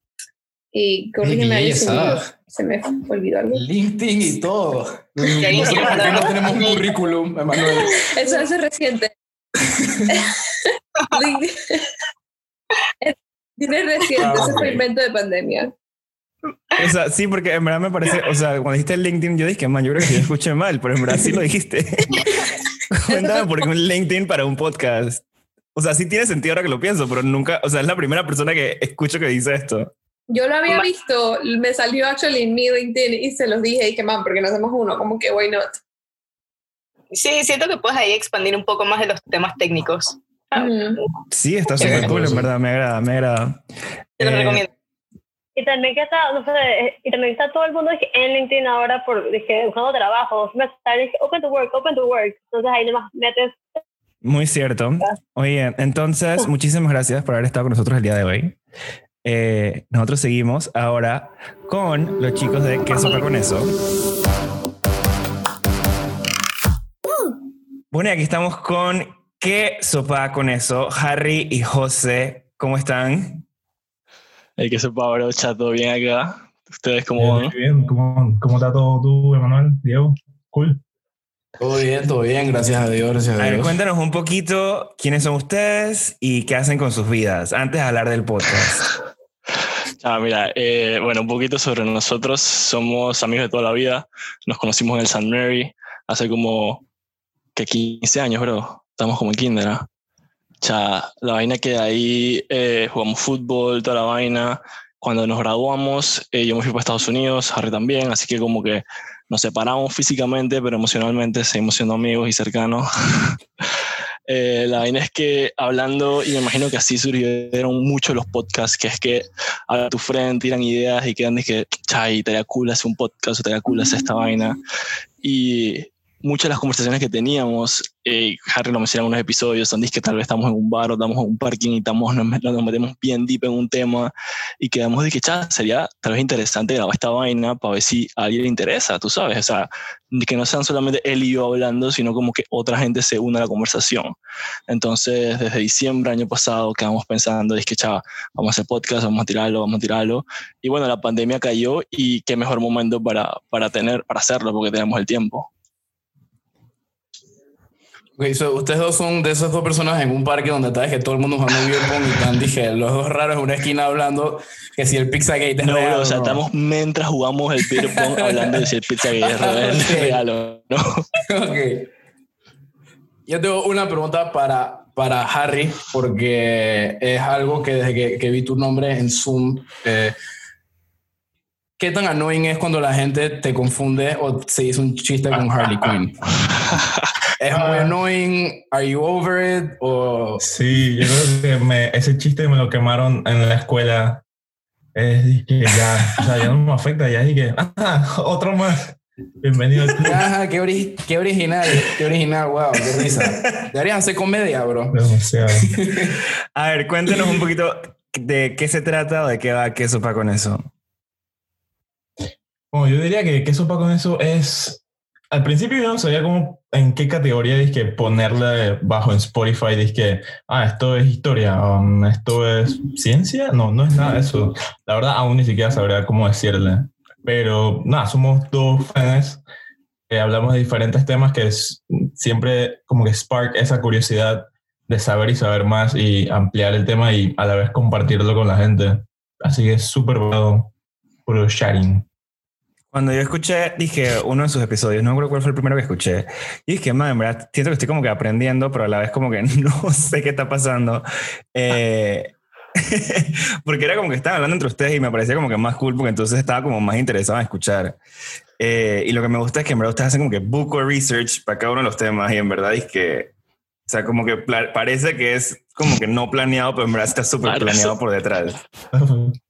y corrígeme ahí se me olvidó algo. LinkedIn y todo. No sé Carísimo, por qué no tenemos un currículum, Emanuel. Eso, es reciente. Tiene reciente, Ah, ese invento de pandemia. O sea, sí, porque en verdad me parece, o sea, cuando dijiste LinkedIn, yo dije, man, yo creo que yo escuché mal, pero en verdad sí lo dijiste. Cuéntame por qué un LinkedIn para un podcast. O sea, sí tiene sentido ahora que lo pienso, pero nunca, o sea, es la primera persona que escucho que dice esto. Yo lo había visto, me salió actually en mi LinkedIn y se los dije y que man, porque no hacemos uno, como que why not. Sí, siento que puedes ahí expandir un poco más de los temas técnicos. Ah, Ujú. Sí, está súper cool, en verdad, me agrada, me agrada. Te lo Eh, recomiendo. Y también que está, no sé, eh, y también está todo el mundo en LinkedIn ahora por, dije, buscando trabajo, me está, dije, open to work, open to work, entonces ahí nomás metes, Muy cierto. Oye, entonces, muchísimas gracias por haber estado con nosotros el día de hoy. Eh, nosotros seguimos ahora con los chicos de ¿Qué sopa con eso? Bueno, y aquí estamos con ¿Qué sopa con eso? Harry y José, ¿cómo están? El que sepa, bro, chat, todo bien acá. ¿Ustedes cómo van? Muy bien, ¿Cómo, ¿cómo está todo tú, Emanuel? Diego, cool. Todo bien, todo bien, gracias a Dios, gracias a A ver, Dios. cuéntanos un poquito quiénes son ustedes y qué hacen con sus vidas antes de hablar del podcast. Ah, mira, eh, bueno, un poquito sobre nosotros. Somos amigos de toda la vida. Nos conocimos en el St. Mary hace como que 15 años, bro. Estamos como en kinder, ¿ah? Cha, la vaina que ahí eh, jugamos fútbol, toda la vaina. Cuando nos graduamos, eh, yo me fui para Estados Unidos, Harry también, así que como que nos separamos físicamente, pero emocionalmente seguimos siendo amigos y cercanos. Eh, la vaina es que hablando, y me imagino que así surgieron muchos los podcasts, que es que a tu frente tiran ideas y quedan de que, chay, estaría cool hacer un podcast, o estaría cool hacer esta vaina. Y muchas de las conversaciones que teníamos, eh, Harry lo menciona en unos episodios, son que tal vez estamos en un bar o estamos en un parking y estamos, nos, nos metemos bien deep en un tema y quedamos de que, cha, sería tal vez interesante grabar esta vaina para ver si a alguien le interesa, tú sabes, o sea, que no sean solamente él y yo hablando, sino como que otra gente se une a la conversación. Entonces, desde diciembre año pasado quedamos pensando, es que, chava, vamos a hacer podcast, vamos a tirarlo, vamos a tirarlo. Y bueno, la pandemia cayó y qué mejor momento para, para, tener, para hacerlo, porque tenemos el tiempo. Ok, so, ustedes dos son de esas dos personas en un parque donde vez que todo el mundo jugando pong y están, dije, los dos raros en una esquina hablando que si el Pizzagate es No, real bro, o sea, no. estamos mientras jugamos el beer pong hablando de si el pizza que es real, Ok. real o no. Ok. Yo tengo una pregunta para, para Harry, porque es algo que desde que, que vi tu nombre en Zoom, eh, ¿qué tan annoying es cuando la gente te confunde o se hizo un chiste con Harley Quinn? ¿Es muy annoying? ¿Are you over it? O... Sí, yo creo que me- ese chiste me lo quemaron en la escuela. Es que ya, o sea, ya no me afecta, ya dije, ah, otro más. Bienvenido al club. Ajá, qué, ori- qué original, qué original, wow, qué risa. Deberías hacer comedia, bro. Demasiado. A ver, cuéntenos un poquito de qué se trata o de qué va, qué sopa con eso. Bueno, yo diría que, que sopa con eso es. Al principio yo no sabía cómo, en qué categoría dizque ponerle bajo en Spotify. Dizque, ah, esto es historia, um, esto es ciencia. No, no es nada de eso. La verdad, aún ni siquiera sabría cómo decirle. Pero nada, somos dos fans que hablamos de diferentes temas que es, siempre como que spark esa curiosidad de saber y saber más y ampliar el tema y a la vez compartirlo con la gente. Así que es súper bueno, puro sharing. Cuando yo escuché, dije, uno de sus episodios, no me acuerdo cuál fue el primero que escuché, y dije, man, en verdad, siento que estoy como que aprendiendo, pero a la vez como que no sé qué está pasando. Eh, porque era como que estaban hablando entre ustedes y me parecía como que más cool, porque entonces estaba como más interesado en escuchar. Eh, y lo que me gusta es que en verdad ustedes hacen como que book o research para cada uno de los temas y en verdad es que, o sea, como que parece que es como que no planeado, pero en verdad está súper planeado por detrás.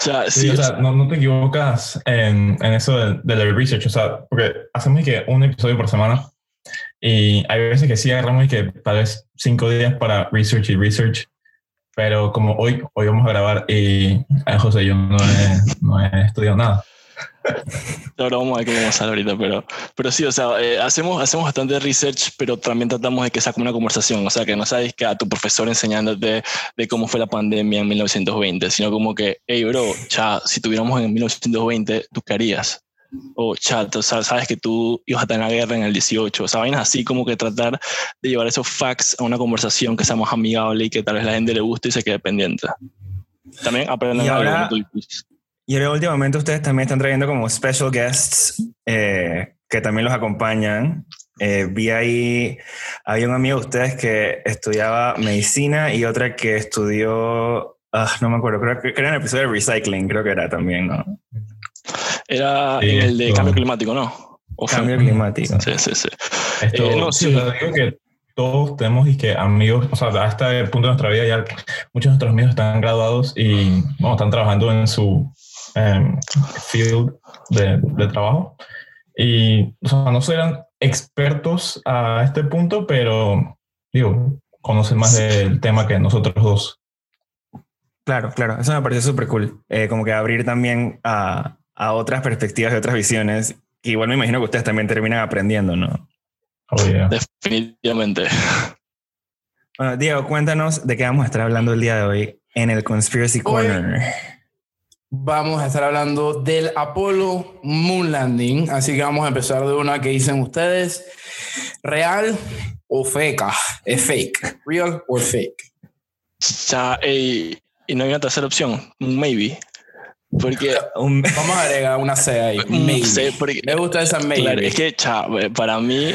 O sea, Sí, sí, o sea, no, no te equivocas en, en eso del del research, o sea, porque hacemos que un episodio por semana y hay veces que sí agarramos y que tal vez cinco días para research y research, pero como hoy, hoy vamos a grabar y eh, José, yo no he, no he estudiado nada. Ahora vamos a ver cómo vamos a hacer ahorita, pero, pero sí, o sea, eh, hacemos, hacemos bastante research, pero también tratamos de que sea como una conversación, o sea, que no sabes que a tu profesor enseñándote de cómo fue la pandemia en 1920, sino como que, hey, bro, cha, si tuviéramos en 1920, ¿tú qué harías? O, cha, tú sa- sabes que tú ibas a en la guerra en el 18, o sea, vainas así como que tratar de llevar esos facts a una conversación que sea más amigable y que tal vez la gente le guste y se quede pendiente. También aprenden Y algo, ahora-. Y ahora últimamente ustedes también están trayendo como special guests eh, que también los acompañan. Eh, vi ahí, había un amigo de ustedes que estudiaba medicina y otra que estudió, ah, no me acuerdo, creo que, creo en el episodio de recycling, creo que era también, ¿no? Era Sí, en el de esto- cambio climático, ¿no? ¿O fue- Cambio climático. Sí, sí, sí. Esto, Eh, no, sí, sí. digo que todos tenemos y que amigos, o sea, a este punto de nuestra vida ya muchos de nuestros amigos están graduados y bueno, están trabajando en su em, field de, de trabajo. Y o sea, no serán expertos a este punto, pero digo, conocen más del tema que nosotros dos. Claro, claro, eso me parece súper cool. Eh, como que abrir también a, a otras perspectivas y otras visiones. Que igual me imagino que ustedes también terminan aprendiendo, ¿no? Oh, yeah. Definitivamente. Bueno, Diego, cuéntanos de qué vamos a estar hablando el día de hoy en el Conspiracy Corner. Vamos a estar hablando del Apollo Moon Landing. Así que vamos a empezar de una que dicen ustedes: ¿real o fake? ¿Es fake? ¿Real o fake? Ya, ey, y no hay una tercera opción, maybe. Porque Un- Vamos a agregar una C ahí. Maybe. sé, porque- Me gusta esa maybe. Claro, es que cha, eh, para mí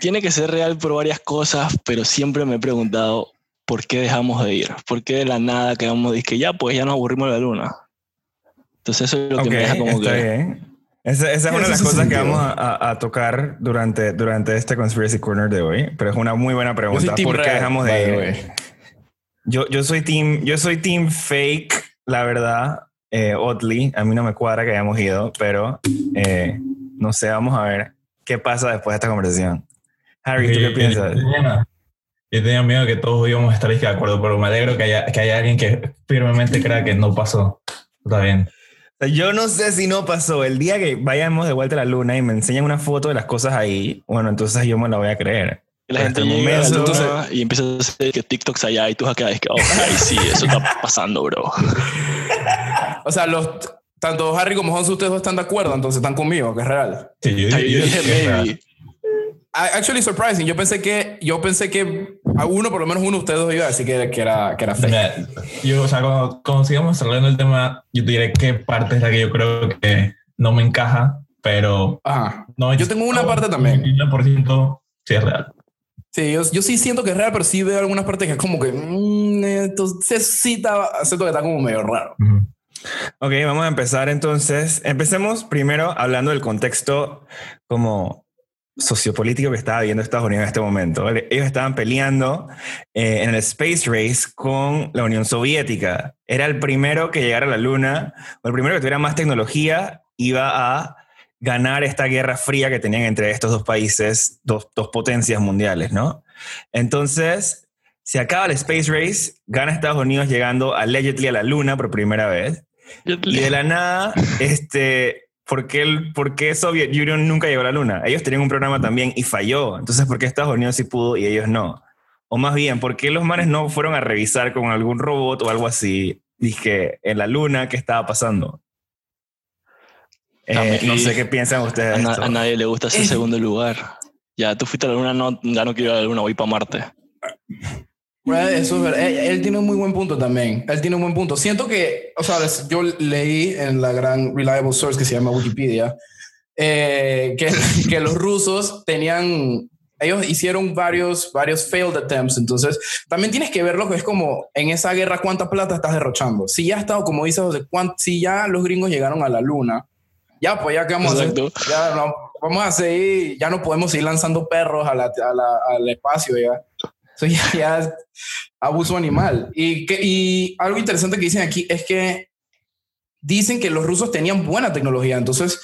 tiene que ser real por varias cosas, pero siempre me he preguntado por qué dejamos de ir, por qué de la nada quedamos de que ya, pues ya nos aburrimos de la luna. Entonces eso es lo que me deja como está que... bien. Esa, esa es una de las cosas que vamos a, a- tocar durante, durante este Conspiracy Corner de hoy, pero es una muy buena Yo pregunta. soy team ¿Por qué real, dejamos de the ir? way. Yo, yo soy team, yo soy team fake, la verdad. Eh, oddly, a mí no me cuadra que hayamos ido, pero eh, no sé, vamos a ver qué pasa después de esta conversación. Harry, ¿tú Yo- qué yo- piensas? Yo tenía, yo tenía miedo que todos íbamos a estar de acuerdo, pero me alegro que haya, que haya alguien que firmemente crea que no pasó. Está bien. Yo no sé si no pasó. El día que vayamos de vuelta a la luna y me enseñan una foto de las cosas ahí, bueno, entonces yo me la voy a creer. La Hasta gente el llega a la momento- luna y empieza a hacer que TikToks allá y tú acá es que, oh, ay, sí, eso está pasando, bro. O sea, los, tanto Harry como Hans, ustedes dos están de acuerdo, entonces están conmigo, que es real. Sí, yo, Ay, yo- yo yo- dije maybe. Actually surprising. Yo pensé que, yo pensé que a uno, por lo menos uno de ustedes dos iba a decir que, que era, que era fake. Yo, o sea, cuando, cuando sigamos hablando del tema, yo diré qué parte es la que yo creo que no me encaja, pero Ajá. no. Yo tengo una parte también. 99% sí es real. Sí, yo, yo sí siento que es real, pero sí veo algunas partes que es como que, mm, entonces sí está, siento que está como medio raro. Ujú. Ok, vamos a empezar entonces. Empecemos primero hablando del contexto como sociopolítico que estaba viendo Estados Unidos en este momento. ¿vale? Ellos estaban peleando eh, en el Space Race con la Unión Soviética. Era el primero que llegara a la Luna, o el primero que tuviera más tecnología, iba a ganar esta guerra fría que tenían entre estos dos países, dos, dos potencias mundiales, ¿no? Entonces, se acaba el Space Race, gana Estados Unidos llegando allegedly a la Luna por primera vez. Y de la nada, este, ¿por qué, el, ¿por qué Soviet Union nunca llegó a la Luna? Ellos tenían un programa también y falló. Entonces, ¿por qué Estados Unidos sí pudo y ellos no? O más bien, ¿por qué los manes no fueron a revisar con algún robot o algo así? Dije, en la Luna, ¿qué estaba pasando? Eh, no sé qué piensan ustedes. A, de na- esto. a nadie le gusta ese segundo lugar. Ya, tú fuiste a la luna, no, ya no quiero ir a la luna, voy para Marte. Bueno, Eso es. Él, él tiene un muy buen punto también. Él tiene un buen punto. Siento que, o sea, yo leí en la gran reliable source que se llama Wikipedia eh, que, que los rusos tenían, ellos hicieron varios, varios failed attempts. Entonces, también tienes que ver lo que es como en esa guerra cuánta plata estás derrochando. Si ya ha estado, como dices, José, si ya los gringos llegaron a la luna, ya pues ya que vamos a hacer, Exacto. ya no, vamos a seguir, ya no podemos seguir lanzando perros a la- a la- al espacio ya. Eso ya, ya es abuso animal. Y, que, y algo interesante que dicen aquí es que dicen que los rusos tenían buena tecnología. Entonces,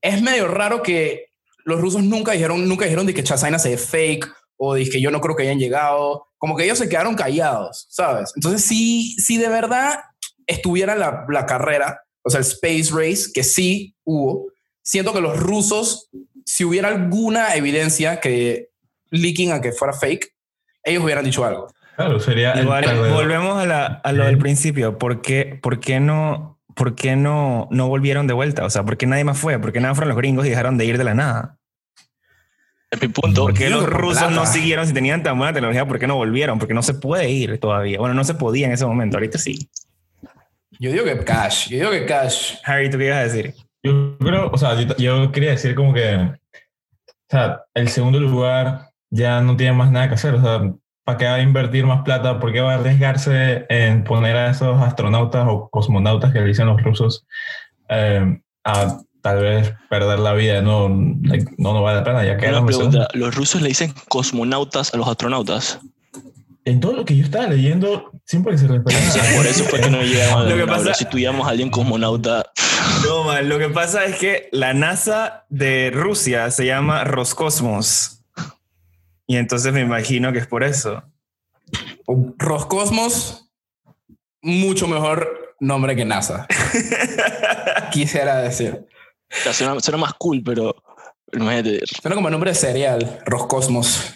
es medio raro que los rusos nunca dijeron, nunca dijeron de que Chasaina se es fake o de que yo no creo que hayan llegado. Como que ellos se quedaron callados, ¿sabes? Entonces, si, si de verdad estuviera la, la carrera, o sea, el Space Race, que sí hubo, siento que los rusos, si hubiera alguna evidencia que leaking a que fuera fake, ellos hubieran dicho algo. Claro, sería Igual, volvemos a, la- a lo del principio. ¿Por qué, por qué no, por qué no, no volvieron de vuelta? O sea, ¿por qué nadie más fue? ¿Por qué nada fueron los gringos y dejaron de ir de la nada? Es mi punto. ¿Por qué Digo los rusos plata. no siguieron si tenían tan buena tecnología? ¿Por qué no volvieron? Porque no se puede ir todavía. Bueno, no se podía en ese momento. Ahorita sí. Yo digo que cash, yo digo que cash. Harry, ¿tú qué ibas a decir? Yo creo, o sea, yo, yo quería decir como que, o sea, el segundo lugar ya no tiene más nada que hacer, o sea, ¿para qué va a invertir más plata? ¿Por qué va a arriesgarse en poner a esos astronautas o cosmonautas que le dicen los rusos eh, a tal vez perder la vida? No, no, no vale la pena, ya de segundo. pregunta, ¿los rusos le dicen cosmonautas a los astronautas? En todo lo que yo estaba leyendo, siempre se refería a... Por eso fue que no llegaron a la Lo que pasa- Si tuviéramos a alguien cosmonauta, No, man, lo que pasa es que la NASA de Rusia se llama Roscosmos. Y entonces me imagino que es por eso. Roscosmos, mucho mejor nombre que NASA. Quisiera decir. suena, suena más cool, pero imagínate, Suena como nombre de cereal, Roscosmos.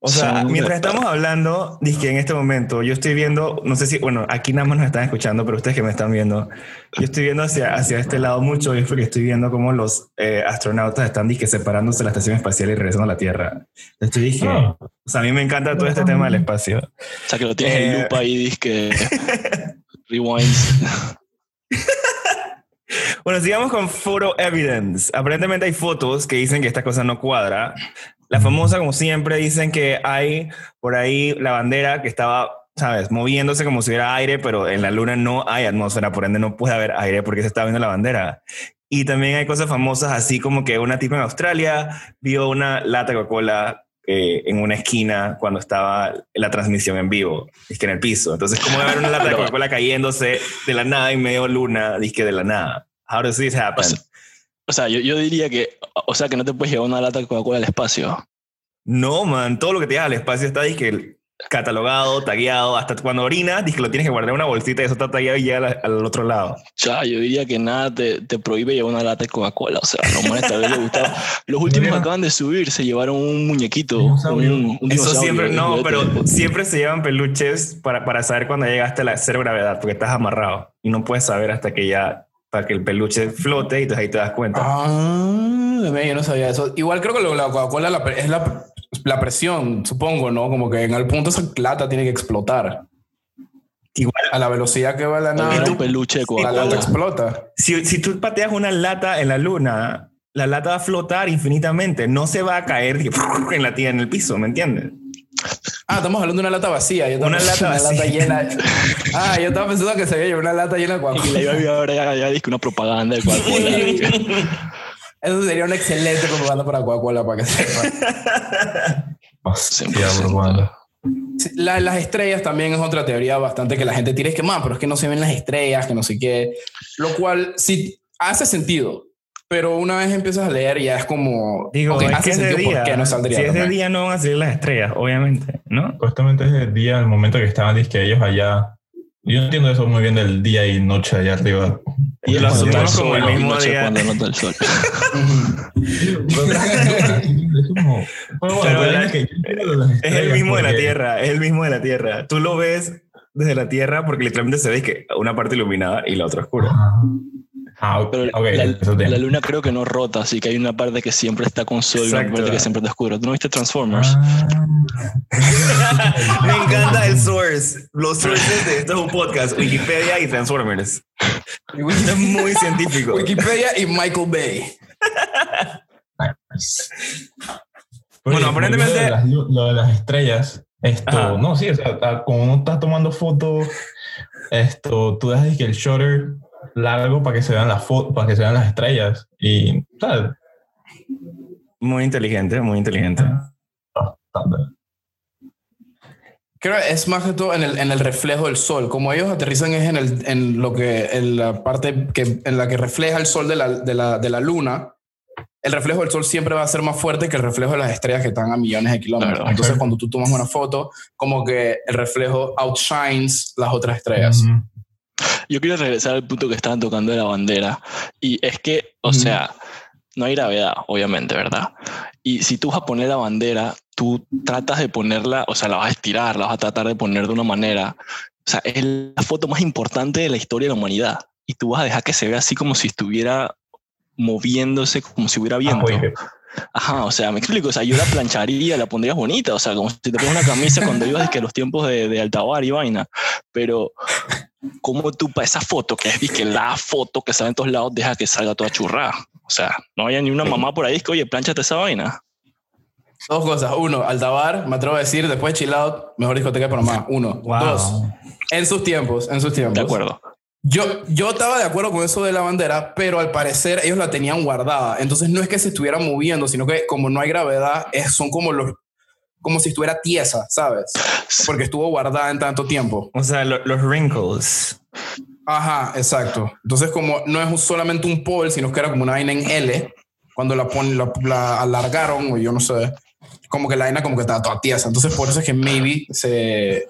O sea, Son- mientras estamos hablando, que en este momento yo estoy viendo, no sé si, bueno, aquí nada más nos están escuchando, pero ustedes que me están viendo, yo estoy viendo hacia, hacia este lado mucho y es porque estoy viendo cómo los eh, astronautas están disque separándose de la estación espacial y regresando a la Tierra. Estoy dije, Ah. o sea, a mí me encanta todo este tema del espacio. O sea, que lo tienes en Eh. loop ahí, dices que rewinds. Bueno, sigamos con photo evidence. Aparentemente hay fotos que dicen que esta cosa no cuadra. La famosa, como siempre, dicen que hay por ahí la bandera que estaba, sabes, moviéndose como si hubiera aire, pero en la luna no hay atmósfera, por ende no puede haber aire porque se está viendo la bandera. Y también hay cosas famosas, así como que una tipa en Australia vio una lata Coca-Cola eh, en una esquina cuando estaba la transmisión en vivo, es que en el piso. Entonces, ¿cómo va a haber una lata de Coca-Cola cayéndose de la nada en medio luna, disque de la nada? How does this happen? O sea, O sea, yo, yo diría que, o sea, que no te puedes llevar una lata de Coca-Cola al espacio. No, man, todo lo que te lleva al espacio está disque catalogado, tagueado, hasta cuando orinas, dice que lo tienes que guardar en una bolsita y eso está tagueado y llega al, al otro lado. Ya, yo diría que nada te, te prohíbe llevar una lata de Coca-Cola. O sea, vez gustaba. Los últimos que acaban de subir se llevaron un muñequito. Un, un Eso siempre, no, pero siempre se llevan peluches para, para saber cuando llegaste a la cero gravedad, porque estás amarrado y no puedes saber hasta que ya, para que el peluche flote y entonces ahí te das cuenta. Ah, yo no sabía eso. Igual creo que lo la Coca-Cola la es la, la presión, supongo, ¿no? Como que en el punto esa lata tiene que explotar. Igual, A la velocidad que va la nave, un peluche de la lata explota. si, si tú pateas una lata en la luna, la lata va a flotar infinitamente, no se va a caer en la tía en el piso, ¿me entiendes? Ah, estamos hablando de una lata vacía. Yo estaba Una lata en vacía. llena. Ah, yo estaba pensando que se había llevado una lata llena de Y la Coca-Cola. iba a ver ahora ya, ya dije una propaganda de Coca-Cola. Eso sería una excelente propaganda para Coca-Cola, para que sepa. Hostia, 100%. propaganda. Sí, la- las estrellas también es otra teoría bastante que la gente tira. Es que, man, pero es que no se ven las estrellas, que no sé qué. Lo cual sí hace sentido. Pero una vez empiezas a leer ya es como... Digo, ok, es hace que es de sentido día. por qué no saldría. si es de también. día no van a salir las estrellas, obviamente, ¿no? Supuestamente es el día, el momento que estaban, que ellos allá. Yo entiendo eso muy bien del día y noche allá arriba. Y lo asumimos como el mismo noche día. Cuando no está el sol. es de el mismo de la Tierra, es el mismo de la Tierra. Tú lo ves desde la Tierra porque literalmente se ve que una parte iluminada y la otra oscura. Ah, Ah, Pero la, luna creo que no rota, así que hay una parte que siempre está con sol y una parte que siempre está oscura. ¿Tú no viste Transformers? Ah. Me encanta el source. Los sources de esto es un podcast, Wikipedia y Transformers. Es muy científico. Wikipedia y Michael Bay. Oye, Bueno, aparentemente- las Lo de las estrellas, esto, Ajá. no, sí, o sea, como uno está tomando fotos, esto, tú dejas que el shutter largo para que se vean las fotos, para que se vean las estrellas. Y, ¿sabes? Muy inteligente, muy inteligente. Creo que es más que todo en el, en el reflejo del sol. Como ellos aterrizan es en, el, en lo que, en la parte que, en la que refleja el sol de la, de, la, de la luna. El reflejo del sol siempre va a ser más fuerte que el reflejo de las estrellas que están a millones de kilómetros. Claro. Entonces, cuando tú tomas una foto, como que el reflejo outshines las otras estrellas. Ujú. Yo quiero regresar al punto que estaban tocando de la bandera. Y es que, o sea, no hay gravedad, obviamente, ¿verdad? Y si tú vas a poner la bandera, tú tratas de ponerla, o sea, la vas a estirar, la vas a tratar de poner de una manera. O sea, es la foto más importante de la historia de la humanidad. Y tú vas a dejar que se vea así como si estuviera moviéndose, como si hubiera Ah, viento. Ajá, o sea, me explico, o sea, yo la plancharía, la pondrías bonita, o sea, como si te pones una camisa cuando ibas de que los tiempos de, de Altabar y vaina, pero como tú para esa foto, que es que la foto que sale en todos lados, deja que salga toda churrada, o sea, no haya ni una mamá por ahí que, oye, planchate esa vaina. Dos cosas. Uno, Altabar, me atrevo a decir, después de Chill Out, mejor discoteca de Panamá. Uno. Wow. Dos, en sus tiempos, en sus tiempos. De acuerdo. Yo, yo estaba de acuerdo con eso de la bandera, pero al parecer ellos la tenían guardada. Entonces no es que se estuviera moviendo, sino que como no hay gravedad, es, son como los como si estuviera tiesa, ¿sabes? Porque estuvo guardada en tanto tiempo. O sea, lo- los wrinkles. Ajá, exacto. Entonces como no es solamente un pole, sino que era como una vaina en L, cuando la, pon, la, la alargaron, o yo no sé, como que la vaina como que estaba toda tiesa. Entonces por eso es que maybe se,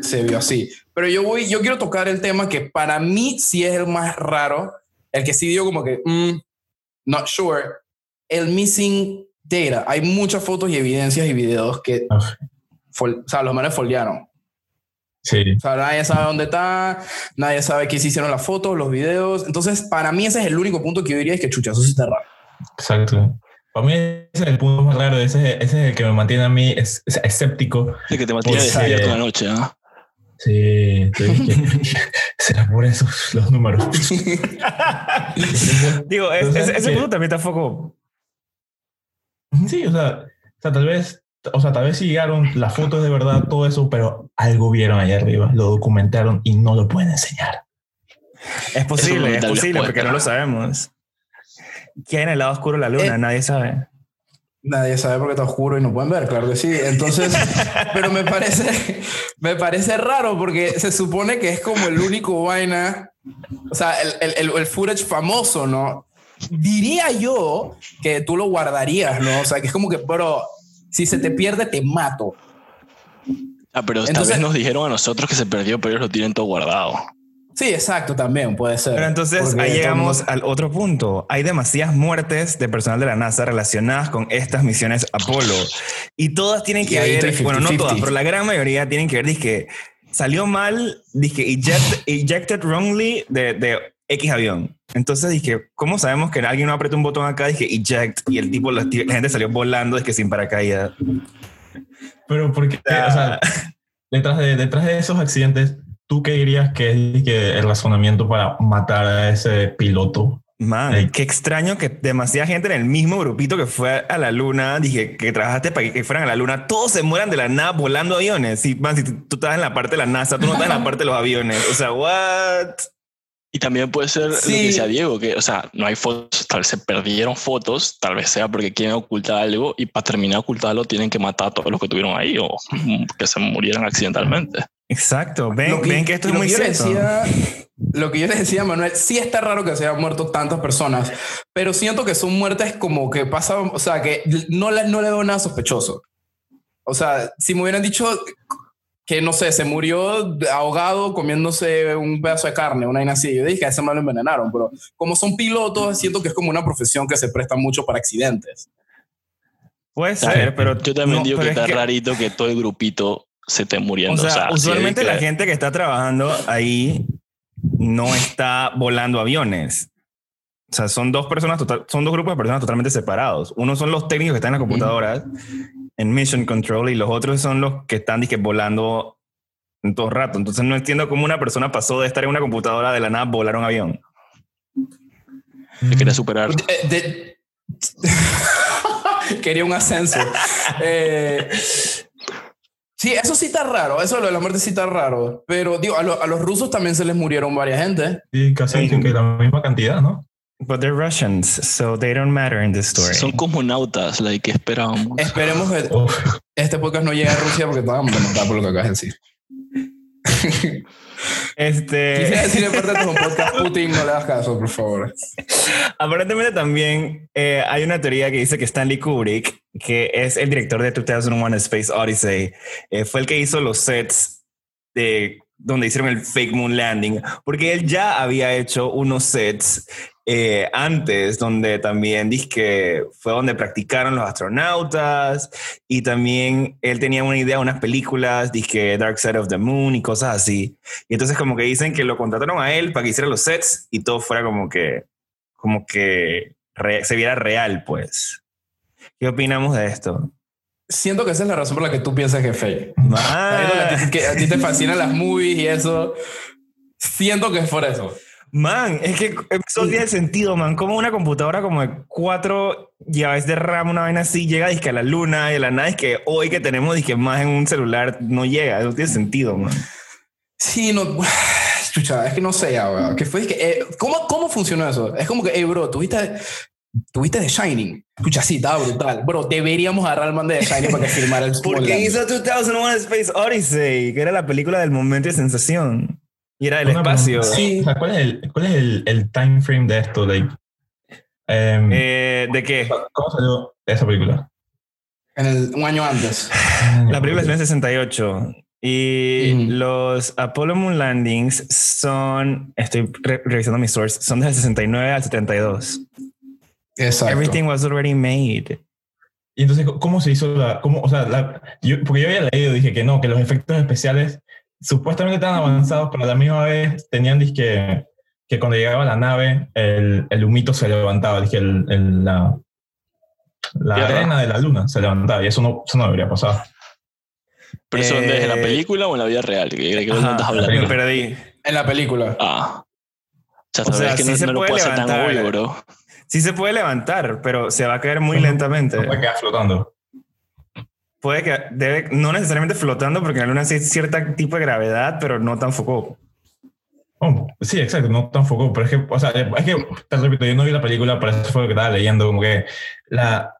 se vio así. Pero yo voy, yo quiero tocar el tema que para mí sí es el más raro, el que sí dio como que, mm, not sure, el missing Data. Hay muchas fotos y evidencias y videos que, Ah, fol- o sea, los manes foldearon. Sí. O sea, nadie sabe dónde está, nadie sabe qué se hicieron las fotos, los videos. Entonces, para mí ese es el único punto que yo diría es que chucha, eso sí está raro. Exacto. Para mí ese es el punto más raro, ese, ese es el que me mantiene a mí es- es- escéptico. De que te mantiene Pues, despierto eh, en la noche, ¿ah? Sí, te dije, será por eso los números. Digo, es- Entonces, es- ese que- punto también está foco. Sí, o sea, o sea, tal vez, o sea, tal vez sí llegaron las fotos de verdad, todo eso, pero algo vieron allá arriba, lo documentaron y no lo pueden enseñar. Es posible, es vez posible, porque no lo sabemos. ¿Qué hay en el lado oscuro de la luna? Eh, Nadie sabe. Nadie sabe porque está oscuro y no pueden ver, claro que sí. Entonces, pero me parece, me parece raro porque se supone que es como el único vaina, o sea, el, el, el, el footage famoso, ¿no? Diría yo que tú lo guardarías, ¿no? O sea, que es como que, bro, si se te pierde, te mato. Ah, pero tal Entonces- vez nos dijeron a nosotros que se perdió, pero ellos lo tienen todo guardado. Sí, exacto, también puede ser. Pero entonces Porque ahí llegamos mundo- al otro punto. Hay demasiadas muertes de personal de la NASA relacionadas con estas misiones Apolo. Y todas tienen que ver, bueno, no 50-50. todas, pero la gran mayoría tienen que ver, dije, salió mal, dije, eject- ejected wrongly de, de X avión. Entonces dije, ¿cómo sabemos que alguien no apretó un botón acá? Dije, eject, y el tipo, la, la gente salió volando, dije, sin paracaídas. Pero porque, Ah. o sea, detrás de, detrás de esos accidentes, ¿tú qué dirías que es que el razonamiento para matar a ese piloto? Man, qué extraño que demasiada gente en el mismo grupito que fue a la luna, dije que trabajaste para que, fueran a la luna, todos se mueran de la nada volando aviones. Si, man, si tú tú estás en la parte de la NASA, tú no estás en la parte de los aviones. O sea, what? Y también puede ser lo Sí. que decía Diego, que, o sea, no hay fotos, tal vez se perdieron fotos, tal vez sea porque quieren ocultar algo y para terminar de ocultarlo tienen que matar a todos los que tuvieron ahí o que se murieran accidentalmente. Exacto. Ven, Lo ven que esto es muy cierto. decía, Lo que yo les decía, Manuel, sí está raro que se hayan muerto tantas personas, pero siento que son muertes como que pasan, o sea, que no le, no le veo nada sospechoso. O sea, si me hubieran dicho que, no sé, se murió ahogado comiéndose un pedazo de carne, una vaina así, yo dije que a ese mal lo envenenaron, pero como son pilotos, siento que es como una profesión que se presta mucho para accidentes. Puede ser, pero yo también no, digo que está rarito que todo el grupito se esté muriendo. O sea, sí, usualmente que- la gente que está trabajando ahí no está volando aviones. O sea, son dos personas total, son dos grupos de personas totalmente separados. Uno son los técnicos que están en las computadoras en Mission Control y los otros son los que están dizque, volando en todo rato. Entonces no entiendo cómo una persona pasó de estar en una computadora de la nada a volar un avión. que quería superar. De- de- Quería un ascenso. Eh, sí, eso sí está raro. Eso lo de la muerte sí está raro. Pero digo, a, lo- a los rusos también se les murieron varias gente. Sí, casi dicen que la misma cantidad, ¿no? But they're Russians, so they don't matter in this story. Son cosmonautas, like, que esperábamos. Esperemos que Uf, este podcast no llegue a Rusia porque matar por lo que acabas de decir. Este, Quisiera decir en parte de un podcast Putin, no le das caso, por favor. Aparentemente también eh, hay una teoría que dice que Stanley Kubrick, que es el director de 2001 A Space Odyssey, eh, fue el que hizo los sets de donde hicieron el fake moon landing, porque él ya había hecho unos sets eh, antes, donde también que fue donde practicaron los astronautas y también él tenía una idea, unas películas, que Dark Side of the Moon y cosas así. Y entonces como que dicen que lo contrataron a él para que hiciera los sets y todo fuera como que como que se viera real, pues. ¿Qué opinamos de esto? Siento que esa es la razón por la que tú piensas que es fake. Sabiendo que a ti- que a ti te fascinan las movies y eso. Siento que es por eso. man, es que eso tiene sentido, man. Como una computadora como de cuatro llaves de RAM, una vaina así, llega dizque, a la luna y de la nada es que hoy que tenemos dizque, más en un celular no llega. Eso tiene sentido, man. Sí, no. Chucha, es que no sé ya, weón. ¿Qué fue? Es que, eh, ¿cómo, ¿Cómo funcionó eso? Es como que, hey, bro, tuviste, tuviste The Shining. Escucha, sí, estaba brutal. Bro, deberíamos agarrar al man de The Shining para que filmara el Porque hizo 2001 Space Odyssey, que era la película del momento de sensación. Y era del Una espacio. Sí. O sea, ¿cuál es el, cuál es el, el time frame de esto? Like, em, Eh, ¿De qué? ¿Cómo salió esa película? En el, un año antes. La película es en el 68 y Ujú. los Apollo Moon Landings son, estoy re- revisando mis sources, son del 69 al 72. Exacto. Everything was already made. Y entonces, ¿cómo se hizo la...? Cómo, o sea, la, yo, porque yo había leído, dije que no, que los efectos especiales supuestamente estaban avanzados, pero a la misma vez tenían, dije, que cuando llegaba la nave, el, el humito se levantaba, dije, el, el- la, la arena de la luna se levantaba, y eso no, eso no debería pasar. ¿Pero eso es? ¿En la Eh, película o en la vida real? ¿De qué de qué Ajá, estás me hablando? perdí. En la película. Ah. Ya O sea, que sí no, se no lo puede puedo hacer tan obvio, bro. Sí se puede levantar, pero se va a caer muy lentamente. Puede quedar flotando. Puede que debe, no necesariamente flotando, porque en la luna sí hay cierto tipo de gravedad, pero no tan foco. Oh, sí, exacto, no tan foco, pero es que, o sea, es que, te repito, yo no vi la película, pero eso fue lo que estaba leyendo, como que la,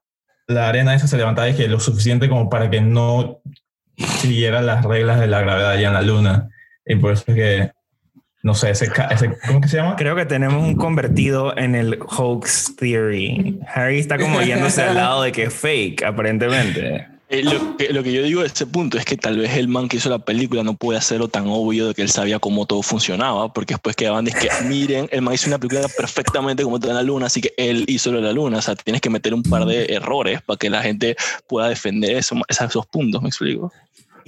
la arena esa se levantaba y que lo suficiente como para que no siguiera las reglas de la gravedad allá en la luna. Y por eso es que, no sé, ese, ¿cómo que se llama? Creo que tenemos un convertido en el hoax theory. Harry está como yéndose al lado de que es fake, aparentemente. Eh, lo, que, lo que yo digo de ese punto es que tal vez el man que hizo la película no puede hacerlo tan obvio de que él sabía cómo todo funcionaba, porque después quedaban de que, miren, el man hizo una película perfectamente como está en la luna, así que él hizo lo de la luna. O sea, tienes que meter un par de errores para que la gente pueda defender eso, esos, esos puntos, me explico.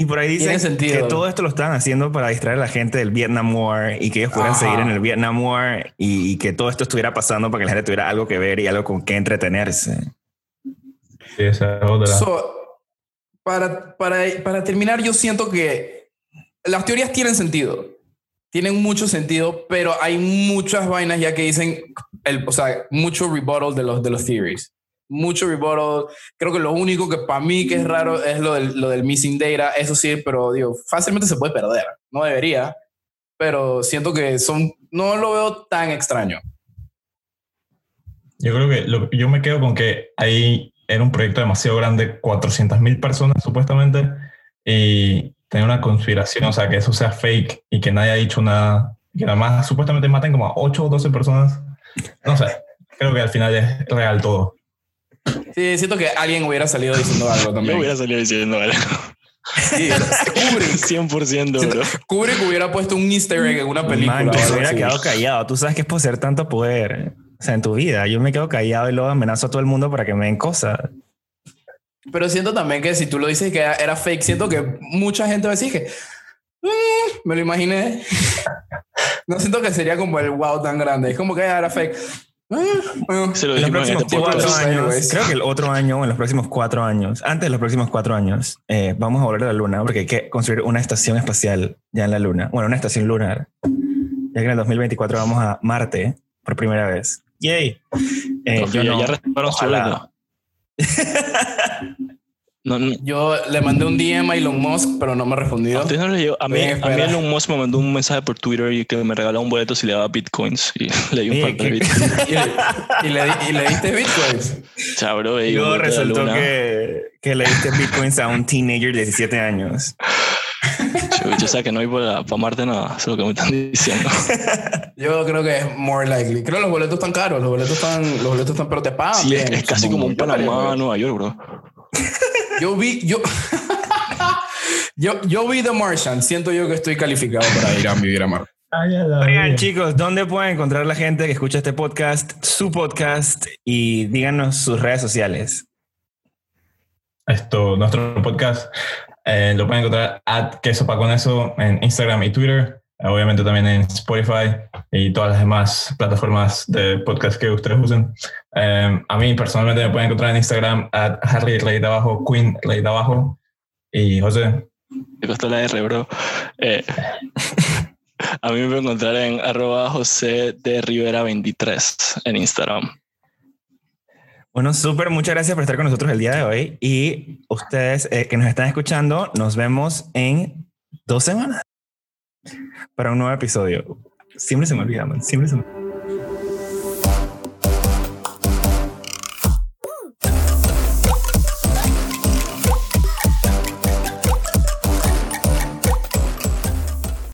Y por ahí dicen sentido. que todo esto lo estaban haciendo para distraer a la gente del Vietnam War y que ellos pudieran Ajá. seguir en el Vietnam War y, y que todo esto estuviera pasando para que la gente tuviera algo que ver y algo con que entretenerse. Sí, esa es otra. So, para, para, para terminar, yo siento que las teorías tienen sentido. Tienen mucho sentido, pero hay muchas vainas ya que dicen, el, o sea, mucho rebuttal de los, de los theories. Mucho rebuttal. Creo que lo único que para mí que es raro es lo del, lo del missing data. Eso sí, pero digo, fácilmente se puede perder. No debería, pero siento que son, no lo veo tan extraño. Yo creo que lo- yo me quedo con que ahí era un proyecto demasiado grande, 400 mil personas supuestamente, y tenía una conspiración, o sea, que eso sea fake y que nadie ha dicho nada, que nada más supuestamente maten como a 8 o 12 personas. No sé, creo que al final es real todo. Sí, siento que alguien hubiera salido diciendo algo Yo también. hubiera salido diciendo algo. Sí, Kubrick, 100%, bro. Kubrick hubiera puesto un easter egg en una película. Man, o que se algo hubiera quedado callado. Tú sabes que es poseer tanto poder. O sea, en tu vida. Yo me quedo callado y luego amenazo a todo el mundo para que me den cosas. Pero siento también que si tú lo dices que era, fake, siento que mucha gente va a decir que "Mm, me lo imaginé. no siento que sería como el wow tan grande. Es como que era fake. Bueno. Se lo En los próximos este cuatro años, creo que el otro año, o en los próximos cuatro años, antes de los próximos cuatro años, eh, vamos a volver a la Luna porque hay que construir una estación espacial ya en la Luna. Bueno, una estación lunar. Ya que en el 2024 vamos a Marte por primera vez. Yay. Eh, yo no. ya Ojalá. No, no. Yo le mandé un DM a Elon Musk, pero no me ha A no mí, a mí. Elon Musk me mandó un mensaje por Twitter y que me regaló un boleto si le daba bitcoins. Y le di un par de ¿qué- bitcoins. Y le, y le di- y le diste bitcoins. Chao, bro. Y y un luego boleto de la resultó que, que le diste bitcoins a un teenager de 17 años. Chucho, o sea que no hay para, para Marte nada. Eso es lo que me están diciendo. Yo creo que es more likely. Creo que los boletos están caros. Los boletos están, los boletos están, pero te pagan Sí, es, bien. es casi como un Yo Panamá. Nueva York, bro. Yo vi, yo, yo, yo vi The Martian. Siento yo que estoy calificado para ir a vivir a Marte. Oigan, chicos, ¿dónde pueden encontrar la gente que escucha este podcast, su podcast? Y díganos sus redes sociales. Esto, nuestro podcast eh, lo pueden encontrar at queso pa con eso en Instagram y Twitter. Obviamente también en Spotify y todas las demás plataformas de podcast que ustedes usen. Eh, a mí personalmente me pueden encontrar en Instagram at Harry rayita abajo, Queen rayita abajo. Y José, Me costó la R, bro. Eh, a mí me pueden encontrar en arroba José de Rivera 23 en Instagram. Bueno, súper, muchas gracias por estar con nosotros el día de hoy. Y ustedes eh, que nos están escuchando, nos vemos en dos semanas para un nuevo episodio. Siempre se me olvida, man. Siempre se me